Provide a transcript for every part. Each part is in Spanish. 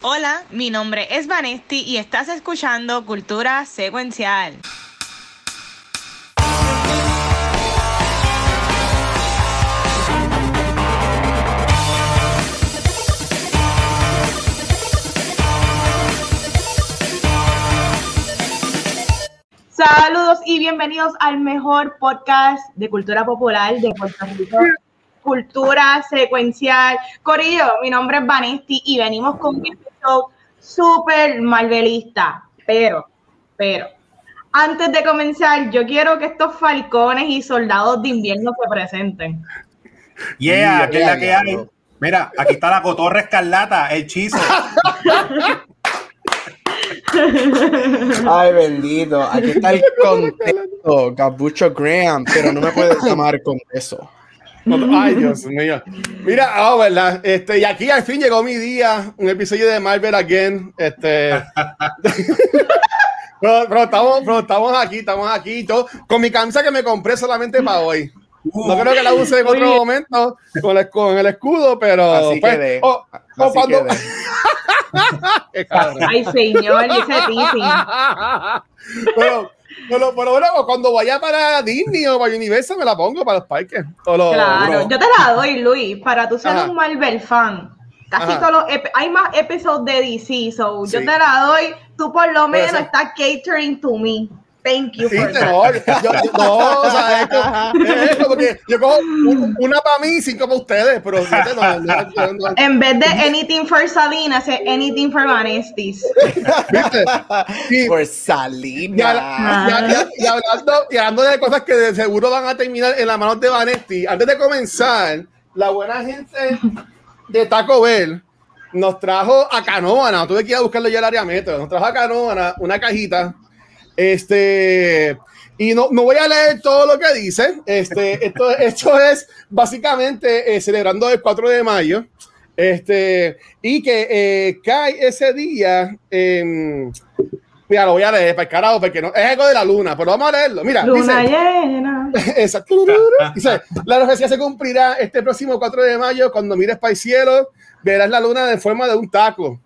Hola, mi nombre es Vanesti y estás escuchando Cultura Secuencial. Saludos y bienvenidos al mejor podcast de cultura popular de Puerto Rico cultura secuencial. Corillo, mi nombre es Vanesti y venimos con episodio súper malvelista. Pero, pero, antes de comenzar, yo quiero que estos falcones y soldados de invierno se presenten. Yeah, aquí la que hay. Mira, aquí está la cotorra escarlata, el chizo. Ay, bendito. Aquí está el contexto, Capucho Graham, pero no me puedes llamar con eso. Ay, Dios mío. Mira, oh, ¿verdad? Este, y aquí al fin llegó mi día, un episodio de Marvel Again. Este. pero, estamos, pero estamos aquí, estamos aquí. Yo, con mi camisa que me compré solamente para hoy. No creo que la use en otro momento con el, con el escudo, pero. Así pues, quedé. oh, oh, Así cuando- quedé. Ay, señor, dice Tizi. pero, bueno, cuando vaya para Disney o para Universal me la pongo para los parques. Los- Claro, yo te la doy, Luis, para tú ser Ajá. un Marvel fan. Casi Ajá. todos los hay más episodios de DC, so yo te la doy. Tú por lo menos estás catering to me. Thank you Sí, for no, yo, yo- no, o sea, es como, es como que yo cojo un- una para mí y cinco para ustedes, pero fíjate, no, no, no, no, En vez de anything for Salinas, es anything for Vanestis. ¿viste? Y, Por y, Salina. habla- y- y- y hablando, y hablando de cosas que de seguro van a terminar en las manos de Vanetti, antes de comenzar, la buena gente de Taco Bell nos trajo a Canóvana, tuve que ir a buscarlo ya al área metro, nos trajo a Canóvana una cajita, este, y no, no voy a leer todo lo que dice, este, esto, esto es básicamente eh, celebrando el 4 de mayo, este, y que eh, cae ese día, en mira, lo voy a leer para el carajo, porque no, es algo de la luna, pero vamos a leerlo, mira, Luna dice, llena. Exacto. Dice, la profecía se cumplirá este próximo 4 de mayo cuando mires para el cielo, verás la luna en forma de un taco.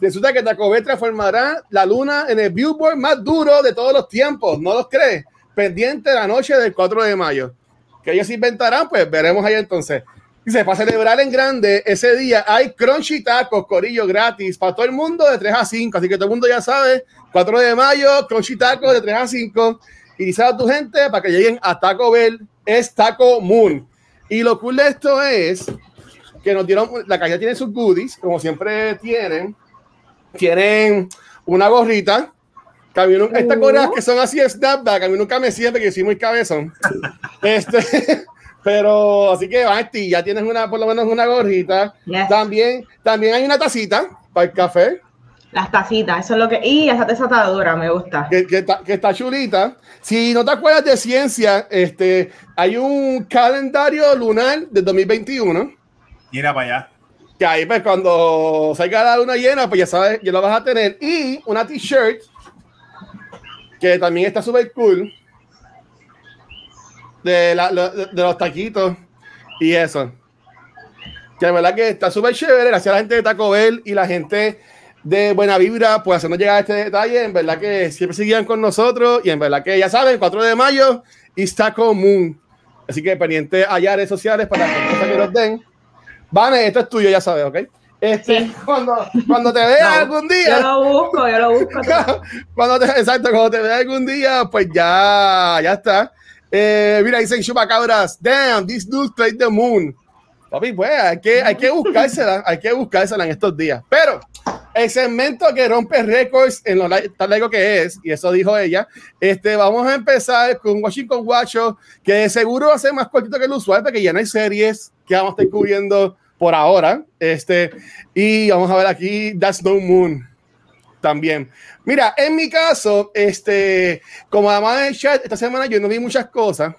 Resulta que Taco Bell transformará la luna en el billboard más duro de todos los tiempos, ¿no los crees? Pendiente la noche del 4 de mayo. Que ellos inventarán, pues veremos ahí entonces. Dice, para celebrar en grande ese día hay crunchy tacos, corillo gratis, para todo el mundo de 3 a 5. Así que todo el mundo ya sabe, 4 de mayo, crunchy tacos de 3 a 5 y a tu gente para que lleguen a Taco Bell, es Taco Moon. Y lo cool de esto es que nos dieron, la calle tiene sus goodies, como siempre tienen. Tienen una gorrita. Que a mí nu- estas gorras que son así de snapback, a mí nunca me sirve porque soy muy cabezón. Este, pero así que Basti, ya tienes una, por lo menos una gorrita. Yes. También, también hay una tacita para el café. Las tacitas, eso es lo que. Y esa desatadura me gusta. que, que está, que está chulita. Si no te acuerdas de ciencia, este, hay un calendario lunar del 2021. Mira para allá. Que ahí, pues, cuando salga la luna llena, pues ya sabes, ya lo vas a tener. Y una t-shirt que también está súper cool. De, la- de, los taquitos y eso. Que la verdad que está súper chévere. Gracias a la gente de Taco Bell y la gente de Buena Vibra por hacernos llegar a este detalle. En verdad que siempre seguían con nosotros. Y en verdad que ya saben, 4 de mayo Taco Moon. Así que pendiente allá redes sociales para que nos den. Vane, esto es tuyo, ya sabes, ¿ok? Este, Sí. cuando, cuando te veas No, algún Yo día, lo busco, yo lo busco. cuando te, exacto, cuando te veas algún día, pues ya, ya está. Eh, mira, dicen chupacabras, damn, this dude played the moon. Papi, pues hay que, hay que buscársela, hay que buscársela en estos días. Pero el segmento que rompe récords en lo tan largo que es, y eso dijo ella, este, vamos a empezar con Washington Guacho, que de seguro va a ser más cortito que el usual, porque ya no hay series que vamos a estar cubriendo por ahora. Este, y vamos a ver aquí That's No Moon también. Mira, en mi caso, este, como además del chat, esta semana yo no vi muchas cosas,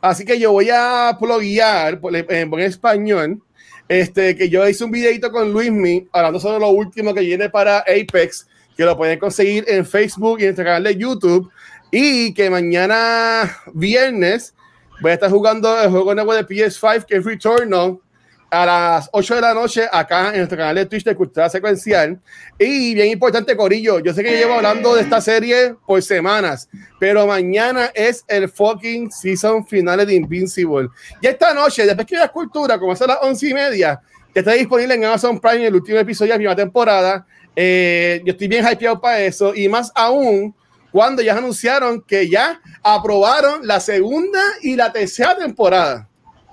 así que yo voy a pluguear por, en español, este, que yo hice un videito con Luismi hablando sobre lo último que viene para Apex, que lo pueden conseguir en Facebook y en nuestro canal de YouTube, y que mañana viernes voy a estar jugando el juego nuevo de PS5 que es Returnal, a las 8 de la noche acá en nuestro canal de Twitch de Cultura Secuencial. Y bien importante, Corillo, yo sé que llevo hablando de esta serie por semanas, pero mañana es el fucking season final de Invincible. Y esta noche, después que la Cultura, como a las 11 y media, que está disponible en Amazon Prime el último episodio de la primera temporada. Eh, yo estoy bien hypeado para eso y más aún cuando ya anunciaron que ya aprobaron la segunda y la tercera temporada.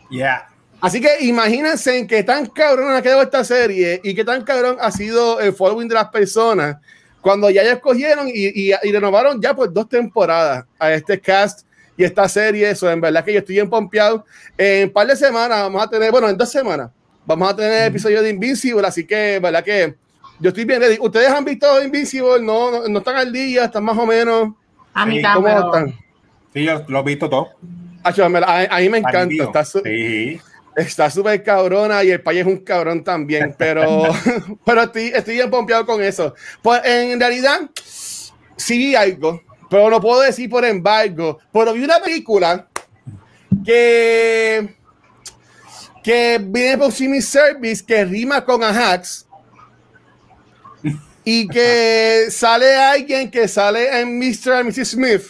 Yeah. Así que imagínense en qué tan cabrón ha quedado esta serie y qué tan cabrón ha sido el following de las personas cuando ya, ya escogieron y, y, renovaron ya por dos temporadas a este cast y esta serie. Eso en verdad que yo estoy bien pompeado. En un par de semanas vamos a tener, bueno, en dos semanas vamos a tener episodio de Invincible, así que verdad que yo estoy bien ready. ¿Ustedes han visto Invincible? No, no, están al día, están más o menos. A mí ¿Cómo también. están? Sí, yo lo he visto todo. Ah, a, a, mí me encanta. Marido. Está su- Sí. Está súper cabrona y el país es un cabrón también, pero, pero estoy, estoy bien pompeado con eso. Pues en realidad, sí vi algo, pero no puedo decir por embargo. Pero vi una película que, que viene por Streaming Service que rima con Ajax y que sale alguien que sale en Mr. and Mrs. Smith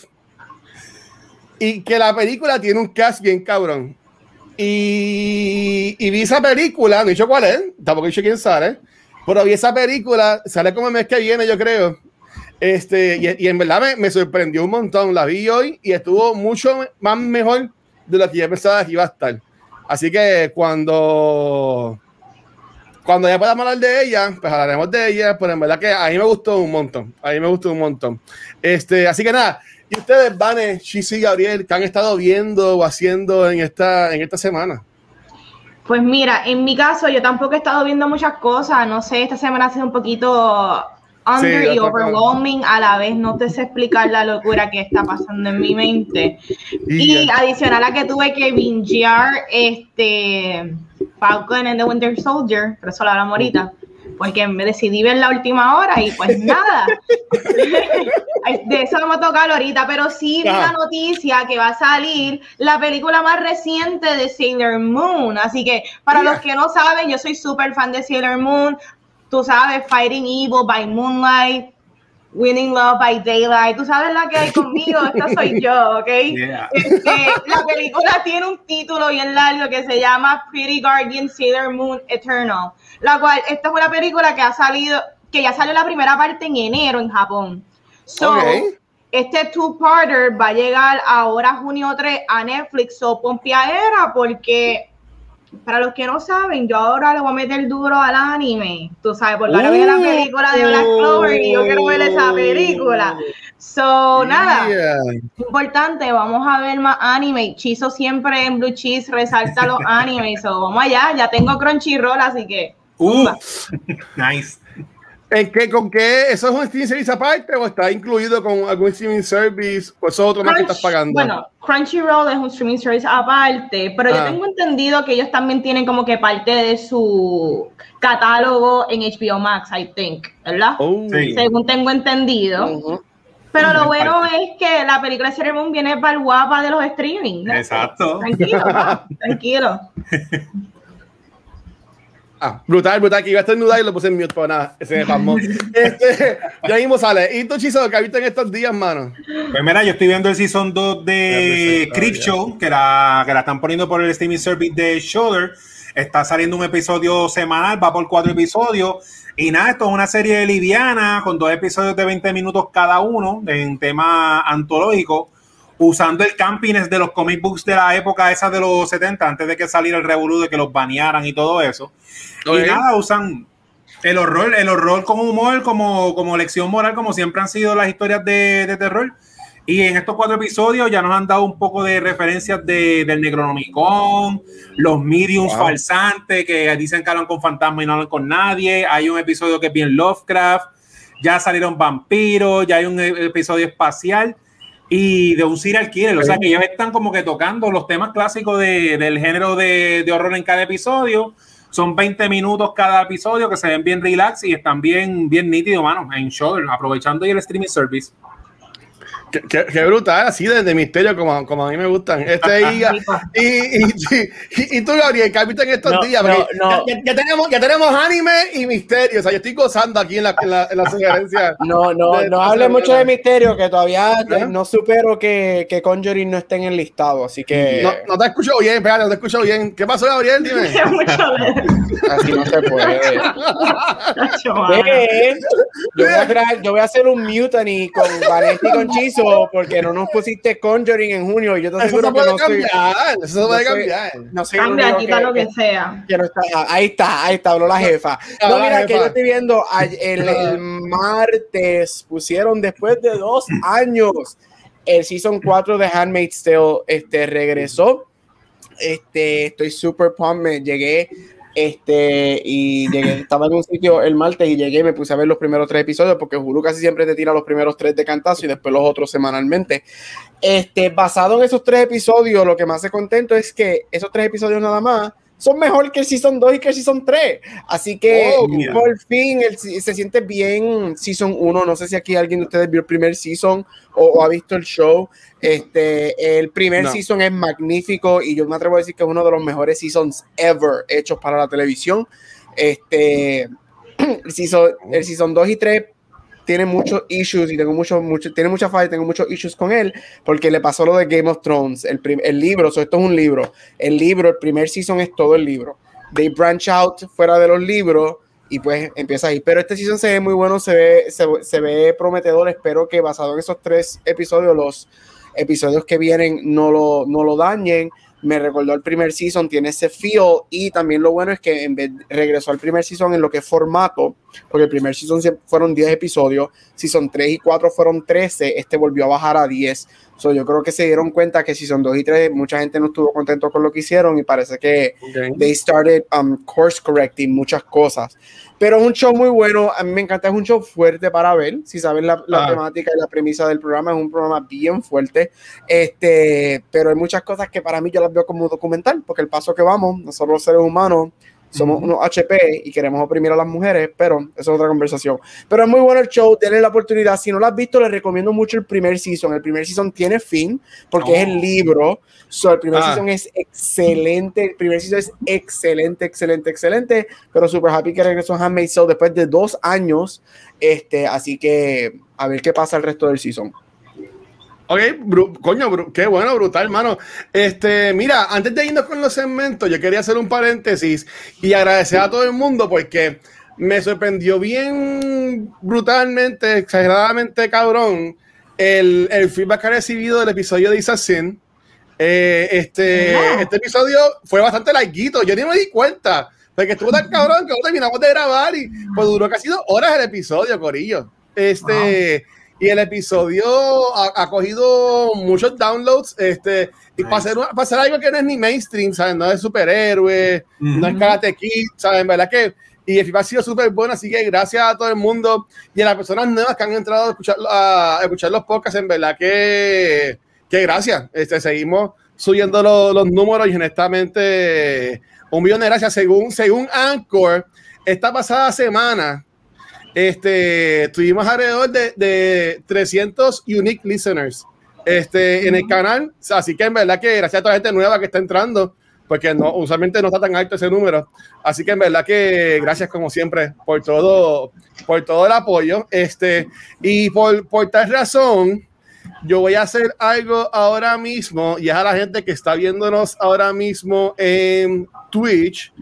y que la película tiene un cast bien cabrón. Y, y vi esa película, no he dicho cuál es, tampoco he dicho quién sale, pero vi esa película, sale como el mes que viene, yo creo. Este, y, y en verdad me, me sorprendió un montón. La vi hoy y estuvo mucho más mejor de lo que yo pensaba que iba a estar. Así que cuando, cuando ya podamos hablar de ella, pues hablaremos de ella, pero en verdad que a mí me gustó un montón. A mí me gustó un montón. Este, así que nada, y ustedes, Vane, Chisi y Gabriel, ¿qué han estado viendo o haciendo en esta, en esta semana? Pues mira, en mi caso yo tampoco he estado viendo muchas cosas, no sé, esta semana ha sido un poquito under Sí, y overwhelming, a la vez no te sé explicar la locura que está pasando en mi mente. Y adicional a que tuve que bingear este Falcon and the Winter Soldier, pero eso lo hablamos ahorita, porque me decidí ver la última hora y pues nada. De eso vamos a tocar ahorita, pero sí vi la noticia que va a salir la película más reciente de Sailor Moon. Así que para los que no saben, yo soy súper fan de Sailor Moon. Tú sabes, Fighting Evil by Moonlight, Winning Love by Daylight. Tú sabes la que hay conmigo, esta soy yo, ¿ok? Yeah. Este, la película tiene un título bien largo que se llama Pretty Guardian Sailor Moon Eternal, la cual esta es una película que ha salido, que ya salió la primera parte en enero en Japón. So, Ok. este two-parter va a llegar ahora junio 3 a Netflix, so pompiadera, porque para los que no saben, yo ahora le voy a meter duro al anime, tú sabes, porque ahora viene la Uh. película de Black Clover y yo quiero ver esa película. So, nada, Yeah. importante, vamos a ver más anime. Chizo siempre en Blue Cheese resalta los animes. So, vamos allá, ya tengo Crunchyroll, así que. Uh, nice. ¿En qué, ¿Con qué? ¿Eso es un streaming service aparte o está incluido con algún streaming service? ¿O eso es otro más que estás pagando? Bueno, Crunchyroll es un streaming service aparte, pero yo Ah. tengo entendido que ellos también tienen como que parte de su catálogo en HBO Max, I think, ¿verdad? Oh. Sí. Según tengo entendido. Ujú. Pero lo bueno es que la película de Sailor Moon viene para el guapa de los streaming. ¿no? Exacto. Tranquilo, tranquilo. Ah, brutal, brutal, que iba a estornudar y lo puse en mute para nada. Ese me pasmó. este, ya mismo sale. ¿Y tú, Chizo, qué has visto en estos días, mano? Pues mira, yo estoy viendo el season 2 de Creep Show, que la, que la están poniendo por el streaming service de Shudder. Está saliendo un episodio semanal, va por cuatro episodios. Y nada, esto es una serie liviana con dos episodios de 20 minutos cada uno en tema antológico, usando el campines de los comic books de la época esa de los 70, antes de que saliera el revolú de que los banearan y todo eso. Ok. Y nada, usan el horror, el horror con humor, como, como lección moral, como siempre han sido las historias de, de terror. Y en estos cuatro episodios ya nos han dado un poco de referencias de, del Necronomicon, los mediums Wow. falsantes que dicen que hablan con fantasmas y no hablan con nadie. Hay un episodio que es bien Lovecraft. Ya salieron vampiros, ya hay un e- episodio espacial y de un serial killer. O sea que ellos están como que tocando los temas clásicos de- del género de, de horror en cada episodio. Son 20 minutos cada episodio que se ven bien relax y están bien, bien nítidos, mano, en Shudder, aprovechando ahí el streaming service. Qué, brutal, así de, misterio como, como a mí me gustan. Este y, y, y, y, tú, Gabriel, ¿qué has visto en estos días? Ya, tenemos, ya tenemos anime y misterio. O sea, yo estoy gozando aquí en la, en la, en la sugerencia. No, no, no hable mucho de misterio, que todavía no supero que, que Conjuring no esté en el listado. Así que. No, no te escucho bien, espérate, no te escucho bien. ¿Qué pasó, Gabriel? Dime. así no se puede. yo, voy a yo voy a hacer un mutiny con Vanetti y con Chiso porque no nos pusiste Conjuring en junio y yo te aseguro que no cambiar, Eso puede cambiar. No sé Cambia, quita lo que, sea. ahí está, ahí está, habló la jefa. No, mira, que yo estoy viendo el, martes pusieron después de dos años el season 4 de Handmaid's Tale este, regresó. Este, estoy super pumped, me llegué este, y llegué, estaba en un sitio el martes y llegué y me puse a ver los primeros tres episodios porque Hulu casi siempre te tira los primeros tres de cantazo y después los otros semanalmente. Este, basado en esos tres episodios, lo que me hace contento es que esos tres episodios nada más son mejor que el Season 2 y que el Season 3. Así que oh, por fin se siente bien Season 1. No sé si aquí alguien de ustedes vio el primer Season o, ha visto el show. Este, el primer Season es magnífico y yo me atrevo a decir que es uno de los mejores Seasons ever hechos para la televisión. Este, el Season, el season 2 y 3 tiene muchos issues y tengo mucho, mucho, tiene mucha falla y tengo muchos issues con él porque le pasó lo de Game of Thrones, el, el libro, esto es un libro, el libro, el primer season es todo el libro. They branch out fuera de los libros y pues empieza ahí. Pero este season se ve muy bueno, se ve, se, se ve prometedor. Espero que basado en esos tres episodios, los episodios que vienen no lo, no lo dañen me recordó el primer season, tiene ese feel y también lo bueno es que en vez regresó al primer season en lo que es formato, porque el primer season fueron 10 episodios, season 3 y 4 fueron 13, este volvió a bajar a 10. So, yo creo que se dieron cuenta que season 2 y 3 mucha gente no estuvo contento con lo que hicieron y parece que they started um, course correcting muchas cosas. Pero es un show muy bueno, a mí me encanta, es un show fuerte para ver, si saben la, la ah. temática y la premisa del programa, es un programa bien fuerte, este, pero hay muchas cosas que para mí yo las veo como documental, porque el paso que vamos, nosotros los seres humanos, somos unos HP y queremos oprimir a las mujeres, pero eso es otra conversación. Pero es muy bueno el show, denle la oportunidad. Si no lo has visto, les recomiendo mucho el primer season. El primer season tiene fin porque es el oh. libro. So, el primer ah. season es excelente. El primer season es excelente, excelente, excelente. Pero super happy que regresó a Handmaid's Tale después de dos años. Este, así que a ver qué pasa el resto del season. Ok, coño, qué bueno, brutal, hermano. Este, mira, antes de irnos con los segmentos, yo quería hacer un paréntesis y agradecer a todo el mundo porque me sorprendió bien brutalmente, exageradamente cabrón, el, el feedback que ha recibido del episodio de Assassin. Eh, este, este episodio fue bastante larguito, yo ni me di cuenta, porque estuvo tan cabrón que no terminamos de grabar y pues duró casi dos horas el episodio, Corillo. Este. Y el episodio ha, cogido muchos downloads. Este, y para hacer, algo que no es ni mainstream, ¿saben? No es superhéroe, no es Karate Kid, ¿saben? ¿Verdad que? Y el FIFA ha sido súper bueno, así que gracias a todo el mundo y a las personas nuevas que han entrado a escuchar, a, escuchar los podcasts, en verdad que, que gracias. Este, seguimos subiendo los, los números y honestamente un millón de gracias. Según, según Anchor, esta pasada semana este, tuvimos alrededor de, de 300 unique listeners este, en el canal. Así que en verdad que gracias a toda la gente nueva que está entrando, porque no, usualmente no está tan alto ese número. Así que en verdad que gracias como siempre por todo, por todo el apoyo. Este, y por, por tal razón, yo voy a hacer algo ahora mismo y es a la gente que está viéndonos ahora mismo en Twitch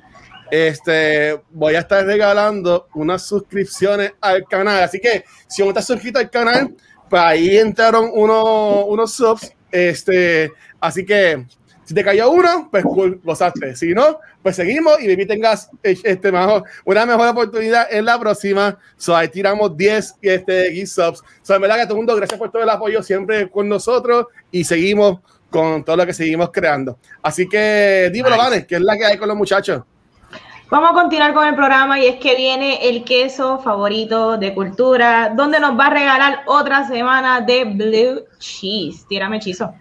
este, voy a estar regalando unas suscripciones al canal. Así que si no estás suscrito al canal, pues ahí entraron unos, unos subs. Este, así que si te cayó uno, pues cool, gozaste. Si no, pues seguimos y maybe tengas este, mejor, una mejor oportunidad en la próxima. So, ahí tiramos 10 este, subs. So, en verdad que todo el mundo, gracias por todo el apoyo siempre con nosotros y seguimos con todo lo que seguimos creando. Así que, dímelo, nice. que es la que hay con los muchachos. Vamos a continuar con el programa y es que viene el queso favorito de cultura, donde nos va a regalar otra semana de blue cheese. Tírame hechizo.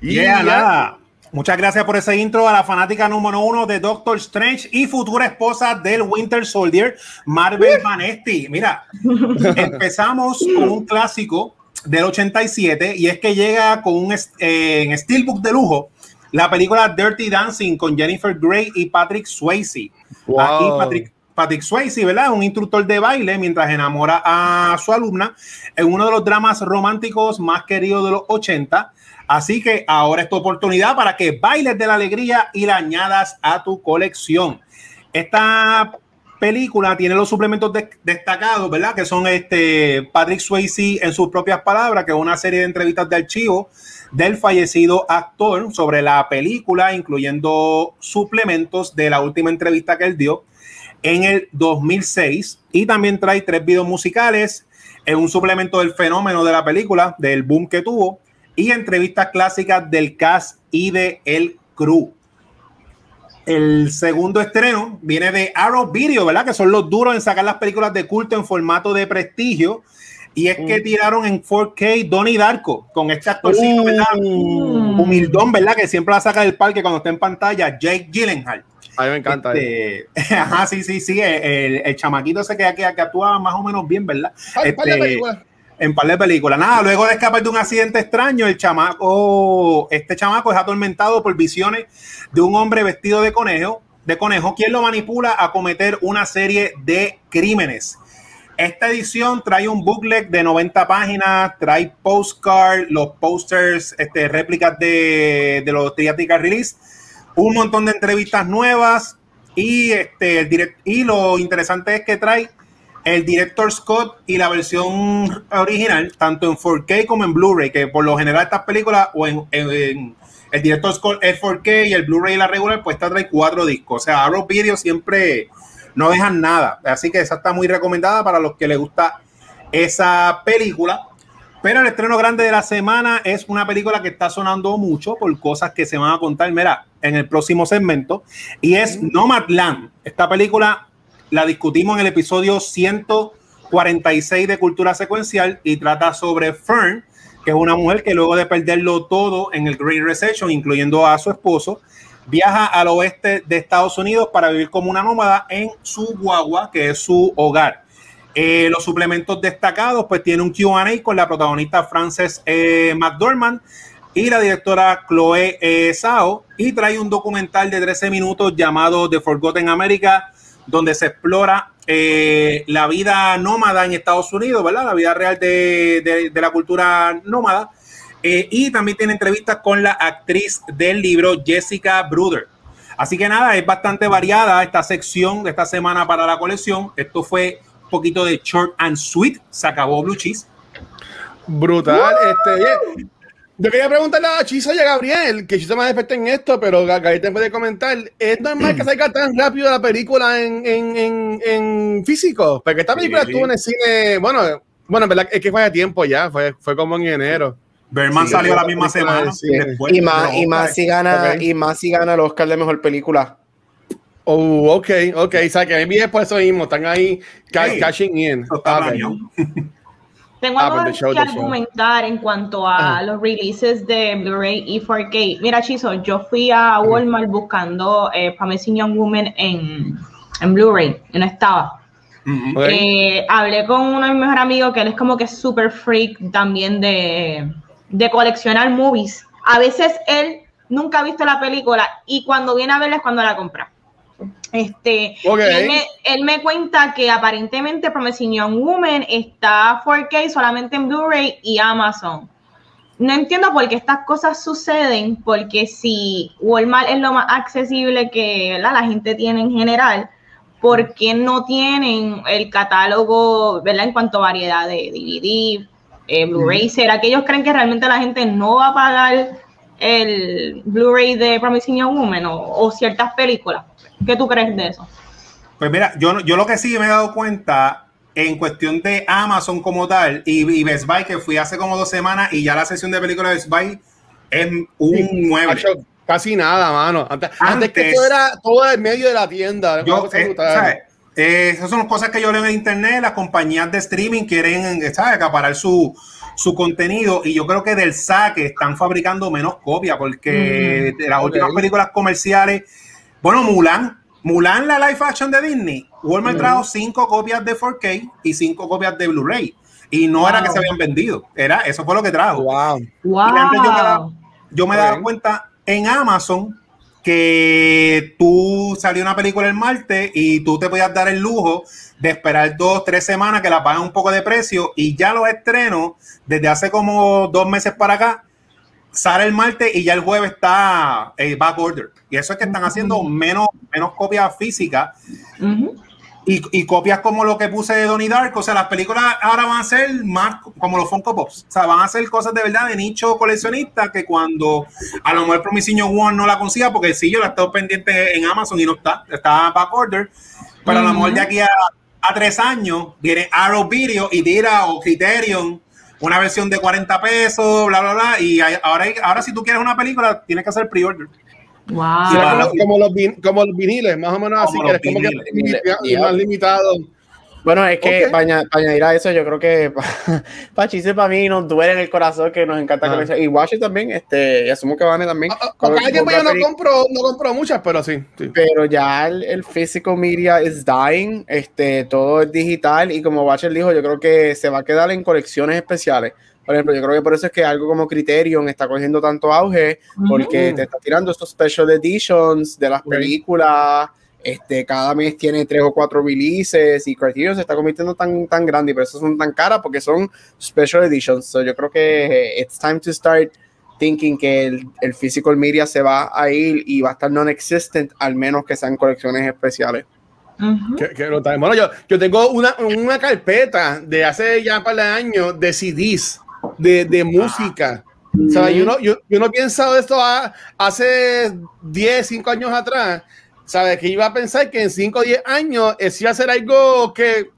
Y yeah, nada. Muchas gracias por ese intro a la fanática número uno de Doctor Strange y futura esposa del Winter Soldier, Marvel Vanesti. Mira, empezamos con un clásico del 87 y es que llega con un eh, steelbook de lujo la película Dirty Dancing con Jennifer Grey y Patrick Swayze. Aquí Patrick, Patrick Swayze, ¿verdad? Un instructor de baile mientras enamora a su alumna en uno de los dramas románticos más queridos de los 80. Así que ahora es tu oportunidad para que bailes de la alegría y la añadas a tu colección. Esta película tiene los suplementos destacados, ¿verdad? Que son este Patrick Swayze en sus propias palabras, que es una serie de entrevistas de archivo del fallecido actor sobre la película, incluyendo suplementos de la última entrevista que él dio en el 2006 y también trae tres videos musicales en un suplemento del fenómeno de la película, del boom que tuvo y entrevistas clásicas del cast y de el crew. El segundo estreno viene de Arrow Video, ¿verdad? Que son los duros en sacar las películas de culto en formato de prestigio. Y es que tiraron en 4K Donnie Darko con este actorcito, ¿verdad? Mm. Humildón, ¿verdad? Que siempre la saca del parque cuando está en pantalla, Jake Gyllenhaal. A mí me encanta. Este, ajá, sí, sí, sí. El, el, chamaquito ese que, que, que, actúa más o menos bien, ¿verdad? este, en par de películas. Nada, luego de escapar de un accidente extraño, el chamaco, este chamaco es atormentado por visiones de un hombre vestido de conejo, de conejo, quien lo manipula a cometer una serie de crímenes. Esta edición trae un booklet de 90 páginas, trae postcard, los posters, este, réplicas de, los Triática Release, un montón de entrevistas nuevas y, este, direct, y lo interesante es que trae el director Scott y la versión original, tanto en 4K como en Blu-ray, que por lo general estas películas o en, el director Scott es 4K y el Blu-ray y la regular, pues está trae cuatro discos. O sea, Arrow Video siempre no dejan nada. Así que esa está muy recomendada para los que les gusta esa película. Pero el estreno grande de la semana es una película que está sonando mucho por cosas que se van a contar, mira, en el próximo segmento. Y es Nomadland. Esta película la discutimos en el episodio 146 de Cultura Secuencial y trata sobre Fern, que es una mujer que luego de perderlo todo en el Great Recession, incluyendo a su esposo, viaja al oeste de Estados Unidos para vivir como una nómada en su guagua, que es su hogar. Eh, los suplementos destacados, pues tiene un QA con la protagonista Frances eh, McDormand y la directora Chloe eh, Sao, y trae un documental de 13 minutos llamado The Forgotten America donde se explora eh, la vida nómada en Estados Unidos, ¿verdad? La vida real de, la cultura nómada. Eh, y también tiene entrevistas con la actriz del libro, Jessica Bruder. Así que nada, es bastante variada esta sección de esta semana para la colección. Esto fue un poquito de short and sweet. Se acabó Blue Cheese. Brutal. Este, yo quería preguntarle a Chiso y a Gabriel, que Chiso más experto en esto, pero Gabriel te puede comentar. ¿Es normal que salga tan rápido la película en, en, en, físico? Porque esta película estuvo en el cine, bueno, bueno, verdad es que fue de tiempo ya, fue, fue como en enero. Berman salió la misma semana. y, más, y, más si gana, y más si gana el Oscar de Mejor Película. Oh, ok, ok. O sea, que es por eso mismo, están ahí cashing in. Tengo ah, algo que argumentar en cuanto a los releases de Blu-ray y 4K. Mira, Chizo, yo fui a Walmart buscando eh, Promising Young Woman en, en Blu-ray y no estaba. Eh, hablé con uno de mis mejores amigos que él es como que súper freak también de, de coleccionar movies. A veces él nunca ha visto la película y cuando viene a verla es cuando la compra. Este, él, me, cuenta que aparentemente Promising Young Woman está 4K solamente en Blu-ray y Amazon. No entiendo por qué estas cosas suceden, porque si Walmart es lo más accesible que la gente tiene en general, ¿por qué no tienen el catálogo ¿verdad? en cuanto a variedad de DVD, eh, Blu-ray? ¿Será que ellos creen que realmente la gente no va a pagar el Blu-ray de Promising Young Woman o ciertas películas? ¿Qué tú crees de eso? Pues mira, yo, yo lo que sí me he dado cuenta en cuestión de Amazon como tal y, Best Buy, que fui hace como dos semanas y ya la sesión de películas de Best Buy es un 9. Casi nada, mano. Antes, que todo era todo en medio de la tienda. Yo, eh, eh, esas son cosas que yo leo en internet. Las compañías de streaming quieren ¿sabes? acaparar su, su contenido y yo creo que del saque están fabricando menos copias porque de las últimas películas comerciales bueno, Mulan, Mulan, la live action de Disney, Walmart trajo cinco copias de 4K y cinco copias de Blu-ray. y no era que se habían vendido, era eso fue lo que trajo. Wow. wow. yo me daba, cuenta en Amazon que tú salió una película el martes y tú te podías dar el lujo de esperar dos, tres semanas que la paguen un poco de precio y ya los estrenos desde hace como dos meses para acá sale el martes y ya el jueves está el back order. Y eso es que están haciendo menos, menos copias físicas y, copias como lo que puse de Donnie Dark. O sea, las películas ahora van a ser más como los Funko Pops. O sea, van a ser cosas de verdad de nicho coleccionista que cuando a lo mejor Promisiño One no la consiga, porque sí, yo la he estado pendiente en Amazon y no está, está back order. Pero a lo mejor de aquí a, a tres años viene Arrow Video y tira o Criterion una versión de 40 pesos, bla, bla, bla. Y ahora, ahora si tú quieres una película, tienes que hacer pre-order. Wow. como, los como, los, viniles, más o menos así, que es como que más limitado. Bueno, es que para, añadir a eso, yo creo que para Chise, para mí, nos duele en el corazón que nos encanta ah. Y Washington también, este, y asumo que Vane también. Ah, ah, yo no compro, no compro muchas, pero sí. Pero ya el, el, physical media is dying, este, todo es digital y como Watcher dijo, yo creo que se va a quedar en colecciones especiales. Por ejemplo, yo creo que por eso es que algo como Criterion está cogiendo tanto auge, porque te está tirando estos special editions de las películas este, cada mes tiene tres o cuatro releases y Criterion se está convirtiendo tan, tan grande y por eso son tan caras porque son special editions. So yo creo que it's time to start thinking que el, el physical media se va a ir y va a estar non-existent, al menos que sean colecciones especiales. bueno, yo, yo tengo una, una, carpeta de hace ya un par de años de CDs de, de música. O sea, yo, no, yo, yo no he pensado esto hace 10, 5 años atrás ¿sabes? Que iba a pensar que en 5 o 10 años eso iba a ser algo que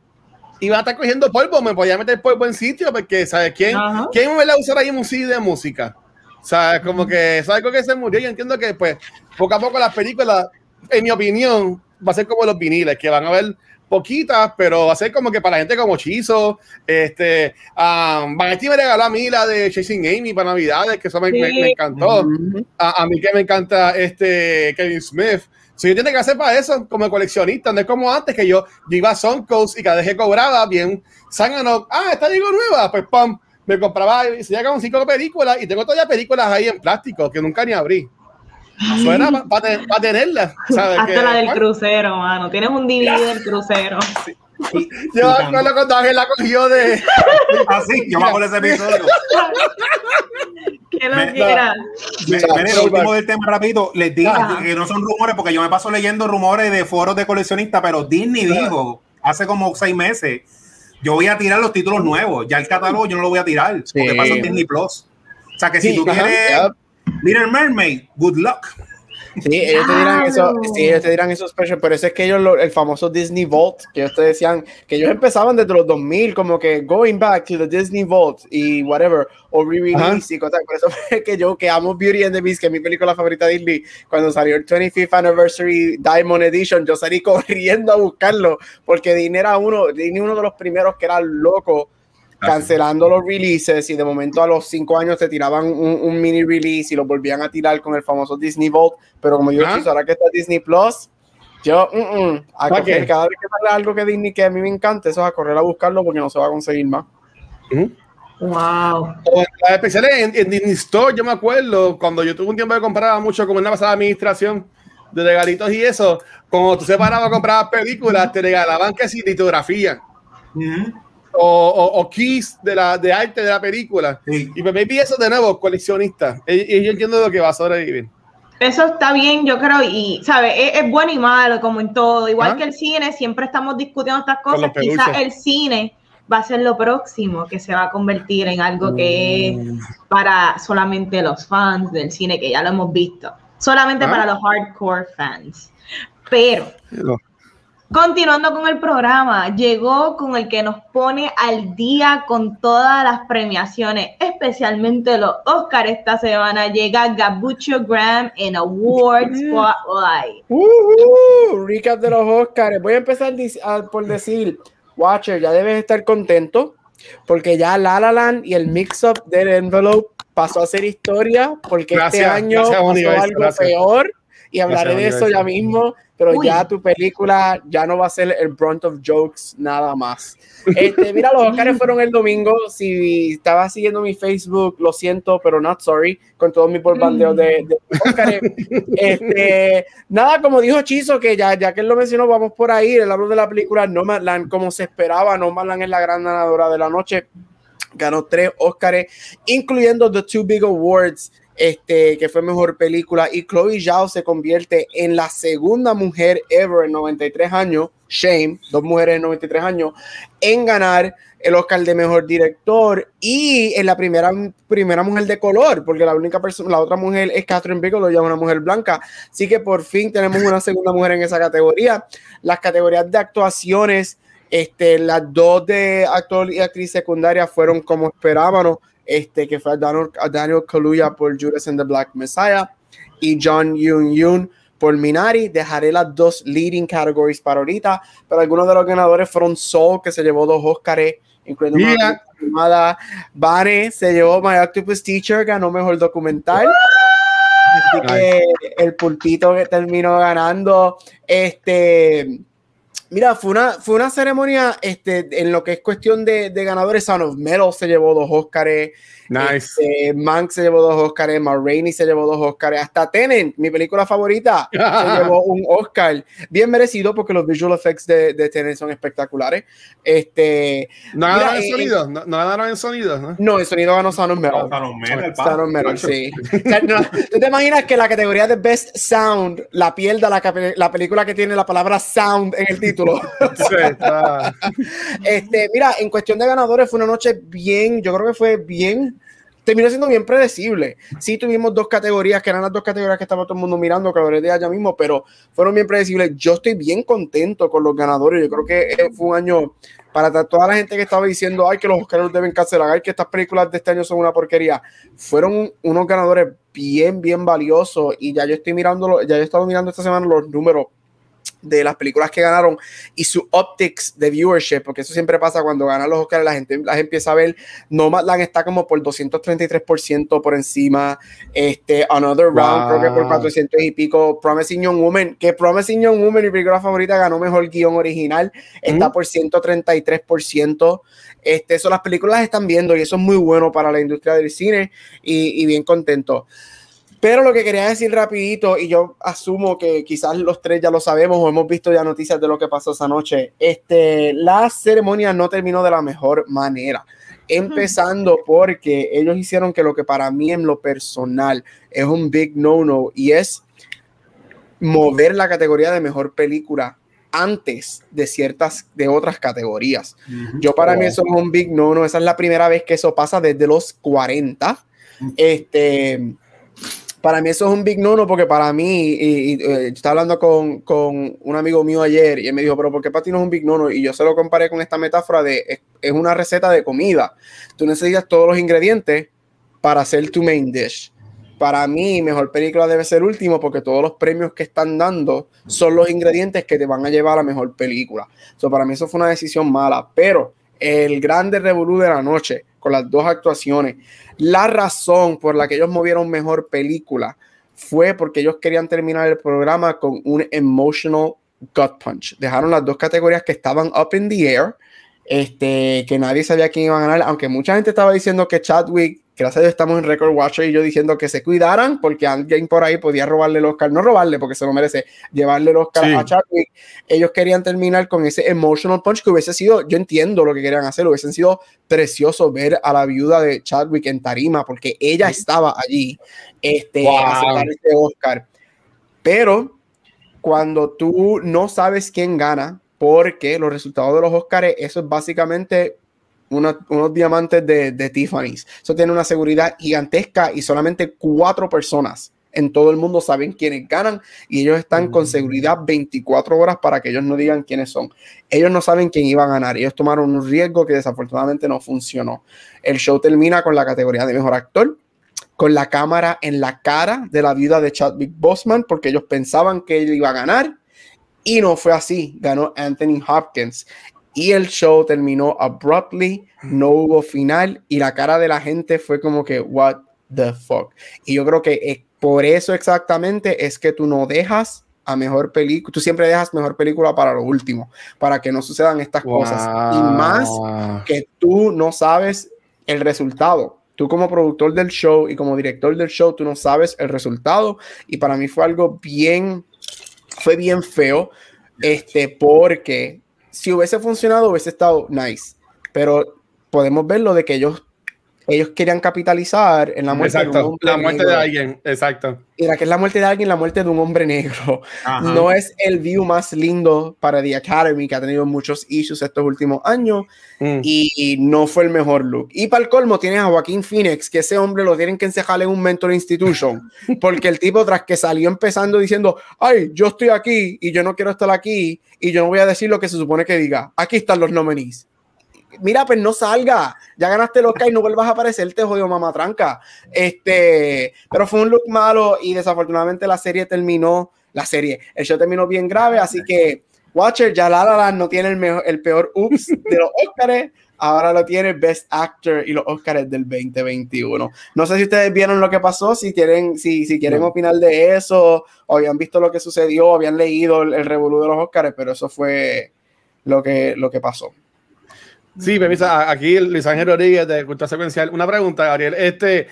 iba a estar cogiendo polvo, me podía meter polvo en sitio, porque, ¿sabes? ¿Quién, ¿quién me va a usar ahí un CD de música? ¿Sabes? Como que es algo que se murió. Yo entiendo que, pues, poco a poco las películas, en mi opinión, va a ser como los viniles, que van a ver poquitas, pero va a ser como que para gente como Chizo. Este, um, me regaló a mí la de Chasing Amy para Navidades, que eso me, encantó. a, a, mí que me encanta este Kevin Smith. Si yo tiene que hacer para eso como coleccionista, no es como antes que yo, iba a Soncos y cada vez que cobraba bien, Sangano, ah, esta digo nueva, pues pam, me compraba y se llegaban cinco películas y tengo todavía películas ahí en plástico que nunca ni abrí. Suena para pa, tenerlas. Hasta la del crucero, mano. Tienes un DVD del crucero. Yo me lo cuando Ángel la cogió de. Así, ah, yo me acuerdo ese episodio. que lo quiera. lo último del tema rápido, les digo que no son rumores, porque yo me paso leyendo rumores de foros de coleccionistas, pero Disney dijo hace como seis meses: Yo voy a tirar los títulos nuevos. Ya el catálogo yo no lo voy a tirar, porque pasa en Disney Plus. O sea que si tú quieres Little Mermaid, good luck. Sí, ellos te dirán eso, sí, ellos te dirán eso special, pero eso es que ellos, el famoso Disney Vault, que ellos te decían, que ellos empezaban desde los 2000, como que going back to the Disney Vault y whatever, o re-release y cosas. Por eso fue que yo, que amo Beauty and the Beast, que es mi película favorita de Disney, cuando salió el 25th Anniversary Diamond Edition, yo salí corriendo a buscarlo, porque Disney era uno, Disney uno de los primeros que era loco cancelando los releases y de momento a los cinco años te tiraban un, mini release y lo volvían a tirar con el famoso Disney Vault, pero como yo dije, ahora que está Disney Plus, yo mm, mm, a cada vez que sale algo que Disney que a mí me encanta, eso es a correr a buscarlo porque no se va a conseguir más. Wow. especiales en, Disney Store, yo me acuerdo cuando yo tuve un tiempo que compraba mucho como en la pasada administración de regalitos y eso, cuando tú separabas comprabas películas, te regalaban que si litografía o, o, keys de, la, de arte de la película. Y pues me eso de nuevo, coleccionista. Y, yo entiendo lo que va a sobrevivir. Eso está bien, yo creo, y sabe, es, bueno y malo, como en todo. Igual ah. que el cine, siempre estamos discutiendo estas cosas. Quizás el cine va a ser lo próximo que se va a convertir en algo que es mm. para solamente los fans del cine, que ya lo hemos visto. Solamente ah. para los hardcore fans. Pero Continuando con el programa, llegó con el que nos pone al día con todas las premiaciones, especialmente los Oscars esta semana. Llega Gabucho Graham en Awards Spotlight. Uh, recap de los Oscars. Voy a empezar por decir, Watcher, ya debes estar contento porque ya La La Land y el mix-up del envelope pasó a ser historia porque este año pasó algo peor y hablaré de eso ya mismo, pero ya tu película ya no va a ser el brunt of jokes nada más. Este, mira, los Oscars fueron el domingo. Si estaba siguiendo mi Facebook, lo siento, pero not sorry, con todos mis bombardeos de, de Oscars. Este, nada, como dijo Chizo, que ya, ya que él lo mencionó, vamos por ahí. El hablo de la película Nomadland, como se esperaba, Nomadland es la gran ganadora de la noche. Ganó tres Oscars, incluyendo The Two Big Awards este, que fue mejor película, y Chloe Zhao se convierte en la segunda mujer ever en 93 años, Shame, dos mujeres en 93 años, en ganar el Oscar de mejor director y en la primera, primera mujer de color, porque la única persona, la otra mujer es Catherine Bigelow, ya una mujer blanca. Así que por fin tenemos una segunda mujer en esa categoría. Las categorías de actuaciones, este, las dos de actor y actriz secundaria fueron como esperábamos este, que fue Daniel, Daniel Kaluuya por Judas and the Black Messiah y John Yoon Yoon por Minari. Dejaré las dos leading categories para ahorita, pero algunos de los ganadores fueron Soul, que se llevó dos Oscars, incluyendo una Bane se llevó My Octopus Teacher, ganó mejor documental. Así que el pulpito que terminó ganando, este Mira, fue una, fue una ceremonia este, en lo que es cuestión de, de ganadores. Sound of Metal se llevó dos Oscars. Nice. Este, Mank se llevó dos Oscars, Ma Rainey se llevó dos Oscars, hasta Tenet, mi película favorita, se llevó un Oscar. Bien merecido porque los visual effects de, de Tenet son espectaculares. Este, no ganaron en eh, sonido, no, no, ganaron en sonido, ¿no? No, en sonido ganó Sound of Metal. Sound of Metal, sí. ¿Tú te imaginas que la categoría de Best Sound la pierda la, la película que tiene la palabra sound en el título? sí, este, mira, en cuestión de ganadores fue una noche bien, yo creo que fue bien terminó siendo bien predecible. Sí tuvimos dos categorías, que eran las dos categorías que estaba todo el mundo mirando, que lo de allá mismo, pero fueron bien predecibles. Yo estoy bien contento con los ganadores. Yo creo que eh, fue un año para toda la gente que estaba diciendo, ay, que los Oscars deben cancelar, ay, que estas películas de este año son una porquería. Fueron unos ganadores bien, bien valiosos y ya yo estoy mirando, ya he estado mirando esta semana los números de las películas que ganaron y su optics de viewership, porque eso siempre pasa cuando ganan los Oscars, la gente, la gente empieza a ver, Nomadland está como por 233% por encima, este, Another Round creo que por 400 y pico, Promising Young Woman, que Promising Young Woman, mi película favorita, ganó mejor guion original, está por 133%, este, eso las películas están viendo y eso es muy bueno para la industria del cine y, y bien contento. Pero lo que quería decir rapidito, y yo asumo que quizás los tres ya lo sabemos o hemos visto ya noticias de lo que pasó esa noche, este, la ceremonia no terminó de la mejor manera. Empezando porque ellos hicieron que lo que para mí en lo personal es un big no-no y es mover la categoría de mejor película antes de ciertas, de otras categorías. Yo para mí eso es un big no-no, esa es la primera vez que eso pasa desde los 40. Este para mí eso es un big no porque para mí, y, eh, estaba hablando con, con, un amigo mío ayer y él me dijo, pero ¿por qué para ti no es un big no Y yo se lo comparé con esta metáfora de, es, una receta de comida. Tú necesitas todos los ingredientes para hacer tu main dish. Para mí, mejor película debe ser último porque todos los premios que están dando son los ingredientes que te van a llevar a la mejor película. So, para mí eso fue una decisión mala, pero el grande revolú de la noche con las dos actuaciones la razón por la que ellos movieron mejor película fue porque ellos querían terminar el programa con un emotional gut punch. Dejaron las dos categorías que estaban up in the air, este, que nadie sabía quién iba a ganar, aunque mucha gente estaba diciendo que Chadwick gracias a Dios estamos en Record Watcher y yo diciendo que se cuidaran porque alguien por ahí podía robarle el Oscar, no robarle porque se lo merece, llevarle el Oscar a Chadwick. Ellos querían terminar con ese emotional punch que hubiese sido, yo entiendo lo que querían hacer, hubiese sido precioso ver a la viuda de Chadwick en tarima porque ella estaba allí este, a aceptar ese Oscar. Pero cuando tú no sabes quién gana, porque los resultados de los Oscars, eso es básicamente unos diamantes de, de Tiffany's. Eso tiene una seguridad gigantesca y solamente cuatro personas en todo el mundo saben quiénes ganan y ellos están con seguridad 24 horas para que ellos no digan quiénes son. Ellos no saben quién iba a ganar. Ellos tomaron un riesgo que desafortunadamente no funcionó. El show termina con la categoría de mejor actor, con la cámara en la cara de la viuda de Chadwick Boseman porque ellos pensaban que él iba a ganar y no fue así. Ganó Anthony Hopkins y el show terminó abruptly, no hubo final y la cara de la gente fue como que, what the fuck. Y yo creo que Por eso exactamente es que tú no dejas a mejor película, tú siempre dejas mejor película para lo último, para que no sucedan estas cosas. Y más que tú no sabes el resultado. Tú como productor del show y como director del show, tú no sabes el resultado. Y para mí fue algo bien, fue bien feo, este, porque si hubiese funcionado hubiese estado nice. Pero podemos verlo de que ellos ellos querían capitalizar en la muerte, de, un la muerte de alguien, exacto. Mira, que es la muerte de alguien, la muerte de un hombre negro. No es el view más lindo para The Academy, que ha tenido muchos issues estos últimos años, mm. y no fue el mejor look. Y para el colmo tienes a Joaquín Phoenix, que ese hombre lo tienen que encejar en un mentor institution, porque el tipo tras que salió empezando diciendo, ay, yo estoy aquí y yo no quiero estar aquí, y yo no voy a decir lo que se supone que diga, aquí están los nominees mira, pues no salga, ya ganaste el Oscar y no vuelvas a aparecer, te jodió mamá tranca. Este, pero fue un look malo y desafortunadamente la serie terminó, la serie, el show terminó bien grave, así que Watcher, ya La La no tiene el, mejor, el peor ups de los Oscars, ahora lo tiene Best Actor y los Oscars del 2021. No sé si ustedes vieron lo que pasó, si quieren, si, si quieren opinar de eso, o habían visto lo que sucedió, o habían leído el, el revolú de los Oscars, pero eso fue lo que, lo que pasó. Sí, permisa, aquí Luis Ángel Rodríguez de Cultura Secuencial. Una pregunta, Gabriel. Este,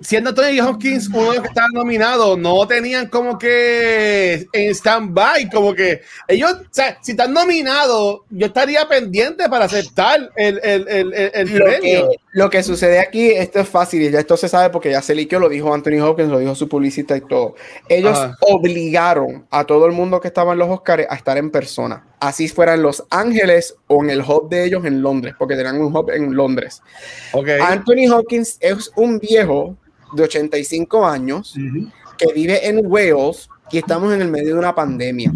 siendo Tony Hopkins uno de los que estaban nominados, no tenían como que en stand-by, como que ellos, o sea, si están nominados, yo estaría pendiente para aceptar el, el, el, el premio. Que, lo que sucede aquí, esto es fácil y ya esto se sabe porque ya se liqueó, lo dijo Anthony Hopkins, lo dijo su publicista y todo. Ellos obligaron a todo el mundo que estaba en los Oscars a estar en persona. Así fuera en Los Ángeles o en el hub de ellos en Londres, porque tenían un hub en Londres. Okay. Anthony Hopkins es un viejo de 85 años que vive en Wales y estamos en el medio de una pandemia.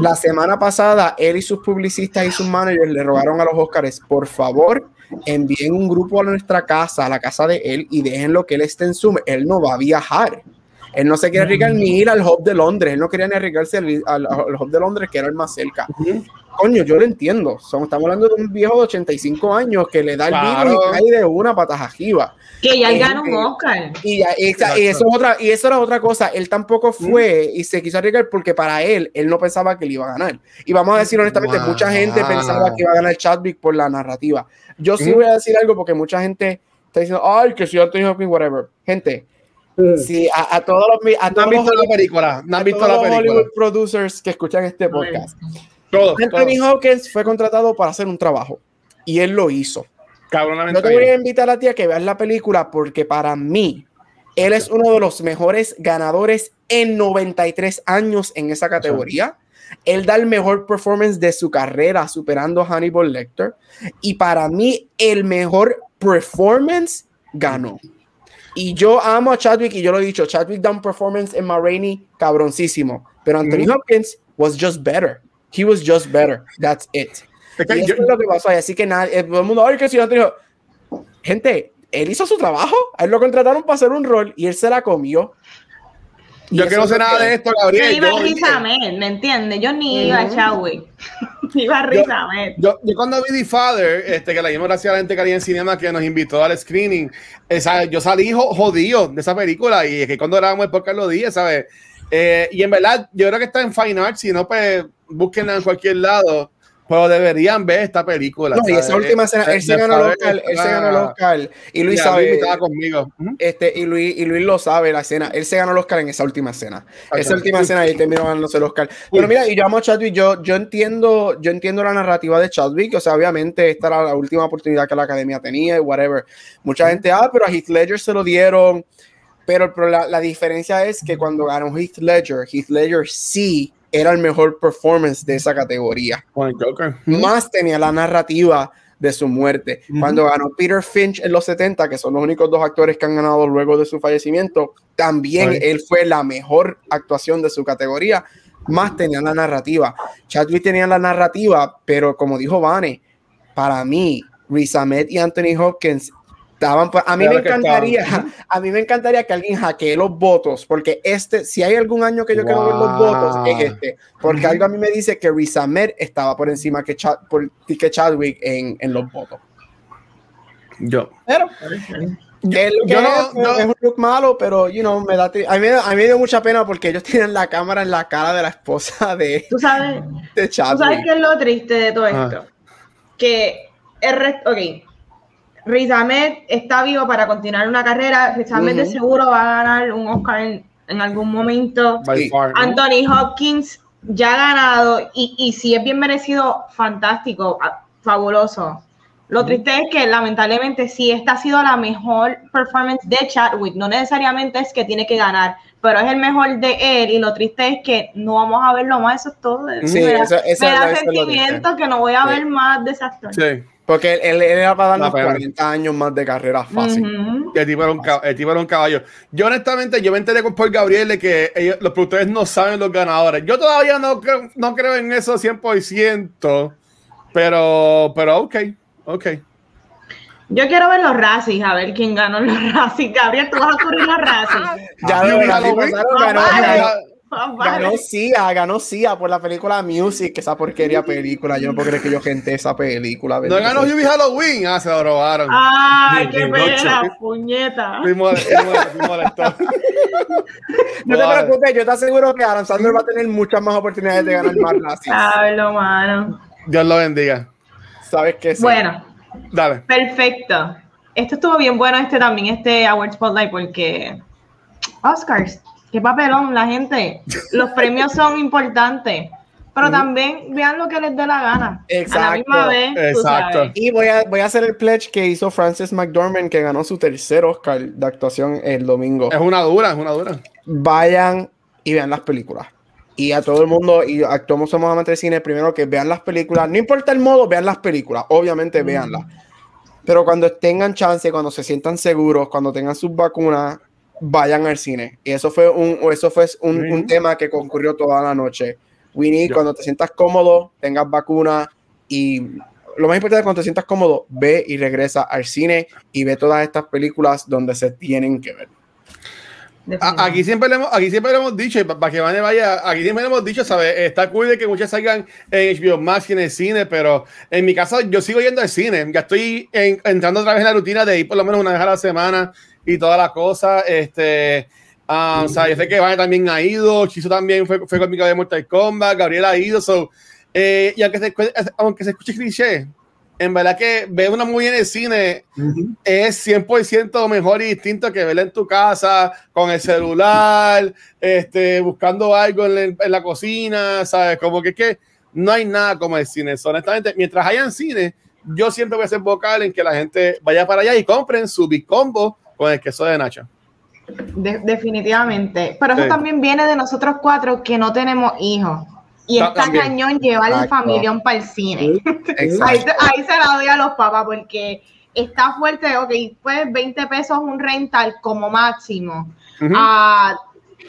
La semana pasada, él y sus publicistas y sus managers le rogaron a los Oscars, por favor, envíen un grupo a nuestra casa, a la casa de él, y dejen lo que él esté en Zoom. Él no va a viajar. Él no se quiere arriesgar ni ir al hub de Londres. Él no quería ni arriesgarse al, al, hub de Londres, que era el más cerca coño, yo lo entiendo. estamos hablando de un viejo de 85 años que le da el virus y cae de una pataja jiba. Que ya ganó un Oscar. Y, eso otra, y eso era otra cosa. Él tampoco fue y se quiso arriesgar porque para él, él no pensaba que le iba a ganar. Y vamos a decir honestamente, mucha gente pensaba que iba a ganar Chadwick por la narrativa. Yo sí voy a decir algo porque mucha gente está diciendo, ay, que si Anthony Hopkins, whatever. Gente, Sí, a, todos los a todos no han visto la película, no han visto la película. Hollywood producers que escuchan este podcast. Anthony Hawkins fue contratado para hacer un trabajo y él lo hizo. No te voy a invitar a ti a que veas la película porque para mí él es uno de los mejores ganadores en 93 años en esa categoría. Él da el mejor performance de su carrera superando a Hannibal Lecter y para mí el mejor performance ganó. Y yo amo a Chadwick y yo lo he dicho, Chadwick da un performance en Ma cabroncísimo, pero Anthony Hopkins was just better. He was just better. That's it. y eso es lo que pasó. Así que nada, todo el mundo, ay, que si no dijo, gente, él hizo su trabajo. A él lo contrataron para hacer un rol y él se la comió. Yo que no sé nada de esto, Gabriel. Yo iba a Rizamed, ¿me entiendes? Yo ni iba a Chadwick. iba a Rizamed. Yo, yo, cuando vi The Father, este, que la dimos gracias a la gente que había en cinema que nos invitó al screening, esa, yo salí jodido de esa película y es que cuando grabamos el podcast lo dije, ¿sabes? Eh, y en verdad, yo creo que está en Fine Arts, si no, pues búsquenla en cualquier lado. Pero deberían ver esta película. No, y esa última escena, él se ganó el Oscar, él se ganó el Oscar. Y Luis sabe. conmigo. Este, y Luis, y Luis lo sabe, la escena. Él se ganó el Oscar en esa última escena. Esa última escena y él terminó ganándose el Oscar. Pero mira, y yo amo a Chadwick, yo, yo entiendo, yo entiendo la narrativa de Chadwick. O sea, obviamente, esta era la última oportunidad que la academia tenía y whatever. Mucha gente, ah, pero a Heath Ledger se lo dieron. Pero, la, la diferencia es que cuando ganó Heath Ledger, Heath Ledger sí era el mejor performance de esa categoría. Más tenía la narrativa de su muerte. Cuando ganó Peter Finch en los 70, que son los únicos dos actores que han ganado luego de su fallecimiento, también él fue la mejor actuación de su categoría. Más tenía la narrativa. Chadwick tenía la narrativa, pero como dijo Vane, para mí, Riz Ahmed y Anthony Hopkins a mí me encantaría, a mí me encantaría que alguien hackee los votos, porque este, si hay algún año que yo quiero ver los votos, es este, porque algo a mí me dice que Riz Ahmed estaba por encima que, que Chadwick en, en los votos. Yo. Pero, Yo, no, es, un look malo, pero, you know, me da, a, mí, a mí me dio mucha pena porque ellos tienen la cámara en la cara de la esposa de, ¿Tú sabes, ¿tú sabes qué es lo triste de todo ah. esto? Que el resto, ok, Riz Ahmed está vivo para continuar una carrera, Riz Ahmed de seguro va a ganar un Oscar en, algún momento. Anthony Hopkins ya ha ganado y, y si es bien merecido, fantástico, fabuloso. Lo triste es que lamentablemente sí, esta ha sido la mejor performance de Chadwick. No necesariamente es que tiene que ganar, pero es el mejor de él. Y lo triste es que no vamos a verlo más. Eso es todo. Sí, me da, sentimiento que no voy a ver más de ese actor. Sí. Porque él, era para darnos 40 años más de carrera fácil. el, tipo era un, el, tipo era un, caballo. Yo, honestamente, yo me enteré con Paul Gabriel de que ellos, los productores no saben los ganadores. Yo todavía no, no creo en eso 100%. Pero, pero ok. Ok. Yo quiero ver los Razzies, a ver quién ganó los Razzies. Gabriel, tú vas a cubrir los Razzies. ya lo ganó, ganó, ganó Sia, ganó Sia por la película Music, esa porquería película. Yo no puedo creer que yo gente esa película. No ganó Yubi Halloween, ah, se lo robaron. Ay, qué pena, puñeta. no te preocupes, yo te aseguro que Adam Sandler va a tener muchas más oportunidades de ganar más Razzies. Ay, lo mano. Dios lo bendiga. Sabes que sí. Bueno, Dale. perfecto. Esto estuvo bien bueno, este también, este Award Spotlight, porque Oscars, qué papelón, la gente. Los premios son importantes. Pero también vean lo que les dé la gana. Exacto. A la misma vez. Exacto. Y voy a, voy a hacer el pledge que hizo Frances McDormand, que ganó su tercer Oscar de actuación el domingo. Es una dura, es una dura. Vayan y vean las películas y a todo el mundo, y actuamos somos amantes de cine, primero que vean las películas, no importa el modo, vean las películas, obviamente mm. veanlas. Pero cuando tengan chance, cuando se sientan seguros, cuando tengan sus vacunas, vayan al cine. Y eso fue un, eso fue un, un tema que concurrió toda la noche. Winnie, cuando te sientas cómodo, tengas vacuna y lo más importante es cuando te sientas cómodo, ve y regresa al cine y ve todas estas películas donde se tienen que ver. Aquí siempre, le hemos, aquí siempre le hemos dicho, para que Vane vaya, aquí siempre le hemos dicho, ¿sabes? Está cool de que muchas salgan en HBO Max y en el cine, pero en mi caso yo sigo yendo al cine. Ya estoy entrando otra vez en la rutina de ir por lo menos una vez a la semana y toda la cosa. Este, um, o sea, yo sé que Vane también ha ido, Chizo también fue, fue conmigo de Mortal Kombat, Gabriel ha ido, so, eh, y aunque se, aunque se escuche cliché, en verdad que ver una movie en el cine es 100% mejor y distinto que verla en tu casa, con el celular, este, buscando algo en, la cocina, ¿sabes? Como que, que no hay nada como el cine. honestamente, mientras hayan cine, yo siempre voy a ser vocal en que la gente vaya para allá y compren su Big Combo con el queso de Nacho. definitivamente. Pero eso también viene de nosotros cuatro que no tenemos hijos. Y está cañón llevar el familión para el cine. ahí, se la doy a los papás porque está fuerte, ok, pues 20 pesos un rental como máximo. A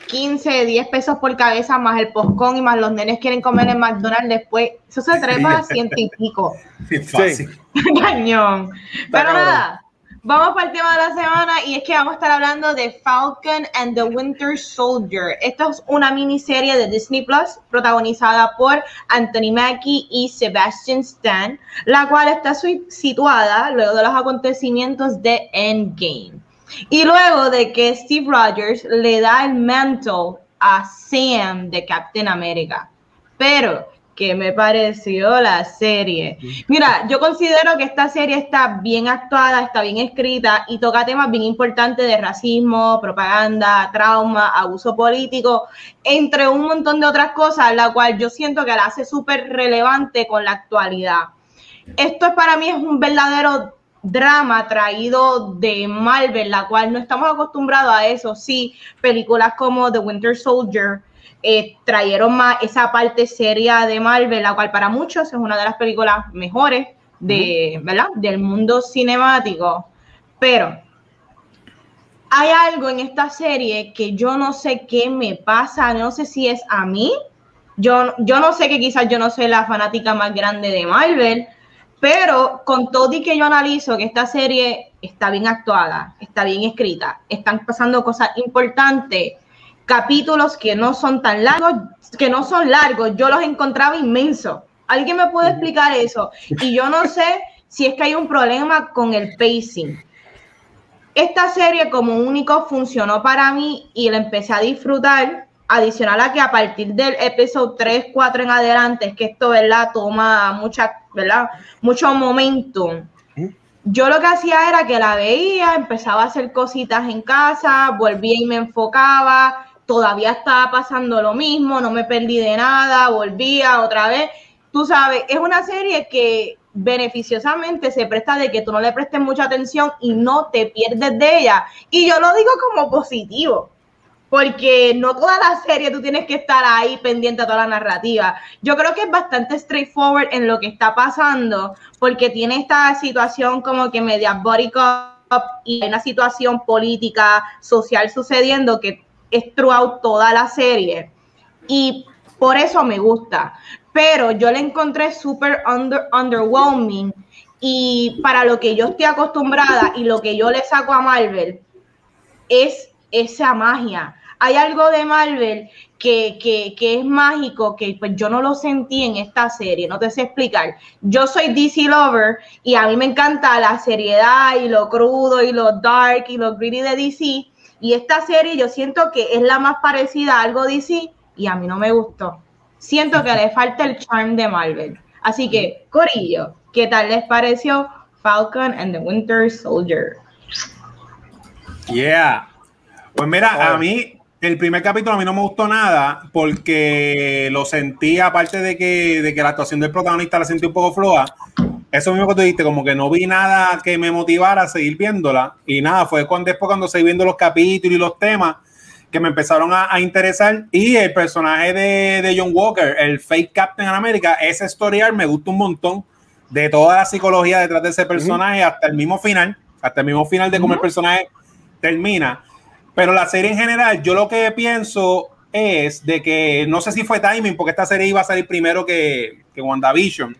15, 10 pesos por cabeza más el postcón y más los nenes quieren comer en McDonald's después. Eso se trepa a ciento y pico. Sí. Cañón. Pero nada, Vamos para el tema de la semana y es que vamos a estar hablando de Falcon and the Winter Soldier. Esta es una miniserie de Disney Plus protagonizada por Anthony Mackie y Sebastian Stan, la cual está situada luego de los acontecimientos de Endgame. Y luego de que Steve Rogers le da el mantle a Sam de Captain America. Pero que me pareció la serie. Mira, yo considero que esta serie está bien actuada, está bien escrita y toca temas bien importantes de racismo, propaganda, trauma, abuso político, entre un montón de otras cosas, la cual yo siento que la hace súper relevante con la actualidad. Esto para mí es un verdadero drama traído de Marvel, la cual no estamos acostumbrados a eso. Sí, películas como The Winter Soldier, eh, trajeron más esa parte seria de Marvel, la cual para muchos es una de las películas mejores de, ¿verdad? del mundo cinemático. Pero hay algo en esta serie que yo no sé qué me pasa, no sé si es a mí, yo, yo no sé que quizás yo no soy la fanática más grande de Marvel, pero con todo y que yo analizo que esta serie está bien actuada, está bien escrita, están pasando cosas importantes, capítulos que no son tan largos, que no son largos, yo los encontraba inmensos. ¿Alguien me puede explicar eso? Y yo no sé si es que hay un problema con el pacing. esta serie como único funcionó para mí y la empecé a disfrutar. Adicional a que a partir del episodio 3, 4 en adelante, es que esto, ¿verdad? Toma mucha, ¿verdad? Mucho momentum. Yo lo que hacía era que la veía, empezaba a hacer cositas en casa, volvía y me enfocaba, todavía estaba pasando lo mismo, no me perdí de nada, volvía otra vez. Tú sabes, es una serie que beneficiosamente se presta de que tú no le prestes mucha atención y no te pierdes de ella. Y yo lo digo como positivo, porque no toda la serie tú tienes que estar ahí pendiente a toda la narrativa. Yo creo que es bastante straightforward en lo que está pasando, porque tiene esta situación como que media body y una situación política, social sucediendo que es throughout toda la serie. Y por eso me gusta pero yo la encontré súper underwhelming y para lo que yo estoy acostumbrada y lo que yo le saco a Marvel es esa magia. Hay algo de Marvel que, es mágico, que pues yo no lo sentí en esta serie, no te sé explicar. Yo soy DC Lover y a mí me encanta la seriedad y lo crudo y lo dark y lo gritty de DC. Y esta serie yo siento que es la más parecida a algo DC y a mí no me gustó siento que le falta el charm de Marvel. Así que, Corillo, ¿qué tal les pareció Falcon and the Winter Soldier? Yeah. Pues mira, a mí el primer capítulo a mí no me gustó nada porque lo sentí, aparte de que, de que la actuación del protagonista la sentí un poco floja. Eso mismo que tú dijiste, como que no vi nada que me motivara a seguir viéndola. Y nada, fue cuando, después cuando seguí viendo los capítulos y los temas que me empezaron a, interesar. Y el personaje de, John Walker, el fake Captain America, ese story me gusta un montón de toda la psicología detrás de ese personaje hasta el mismo final, hasta el mismo final de cómo el personaje termina. Pero la serie en general, yo lo que pienso es de que no sé si fue timing, porque esta serie iba a salir primero que, que WandaVision.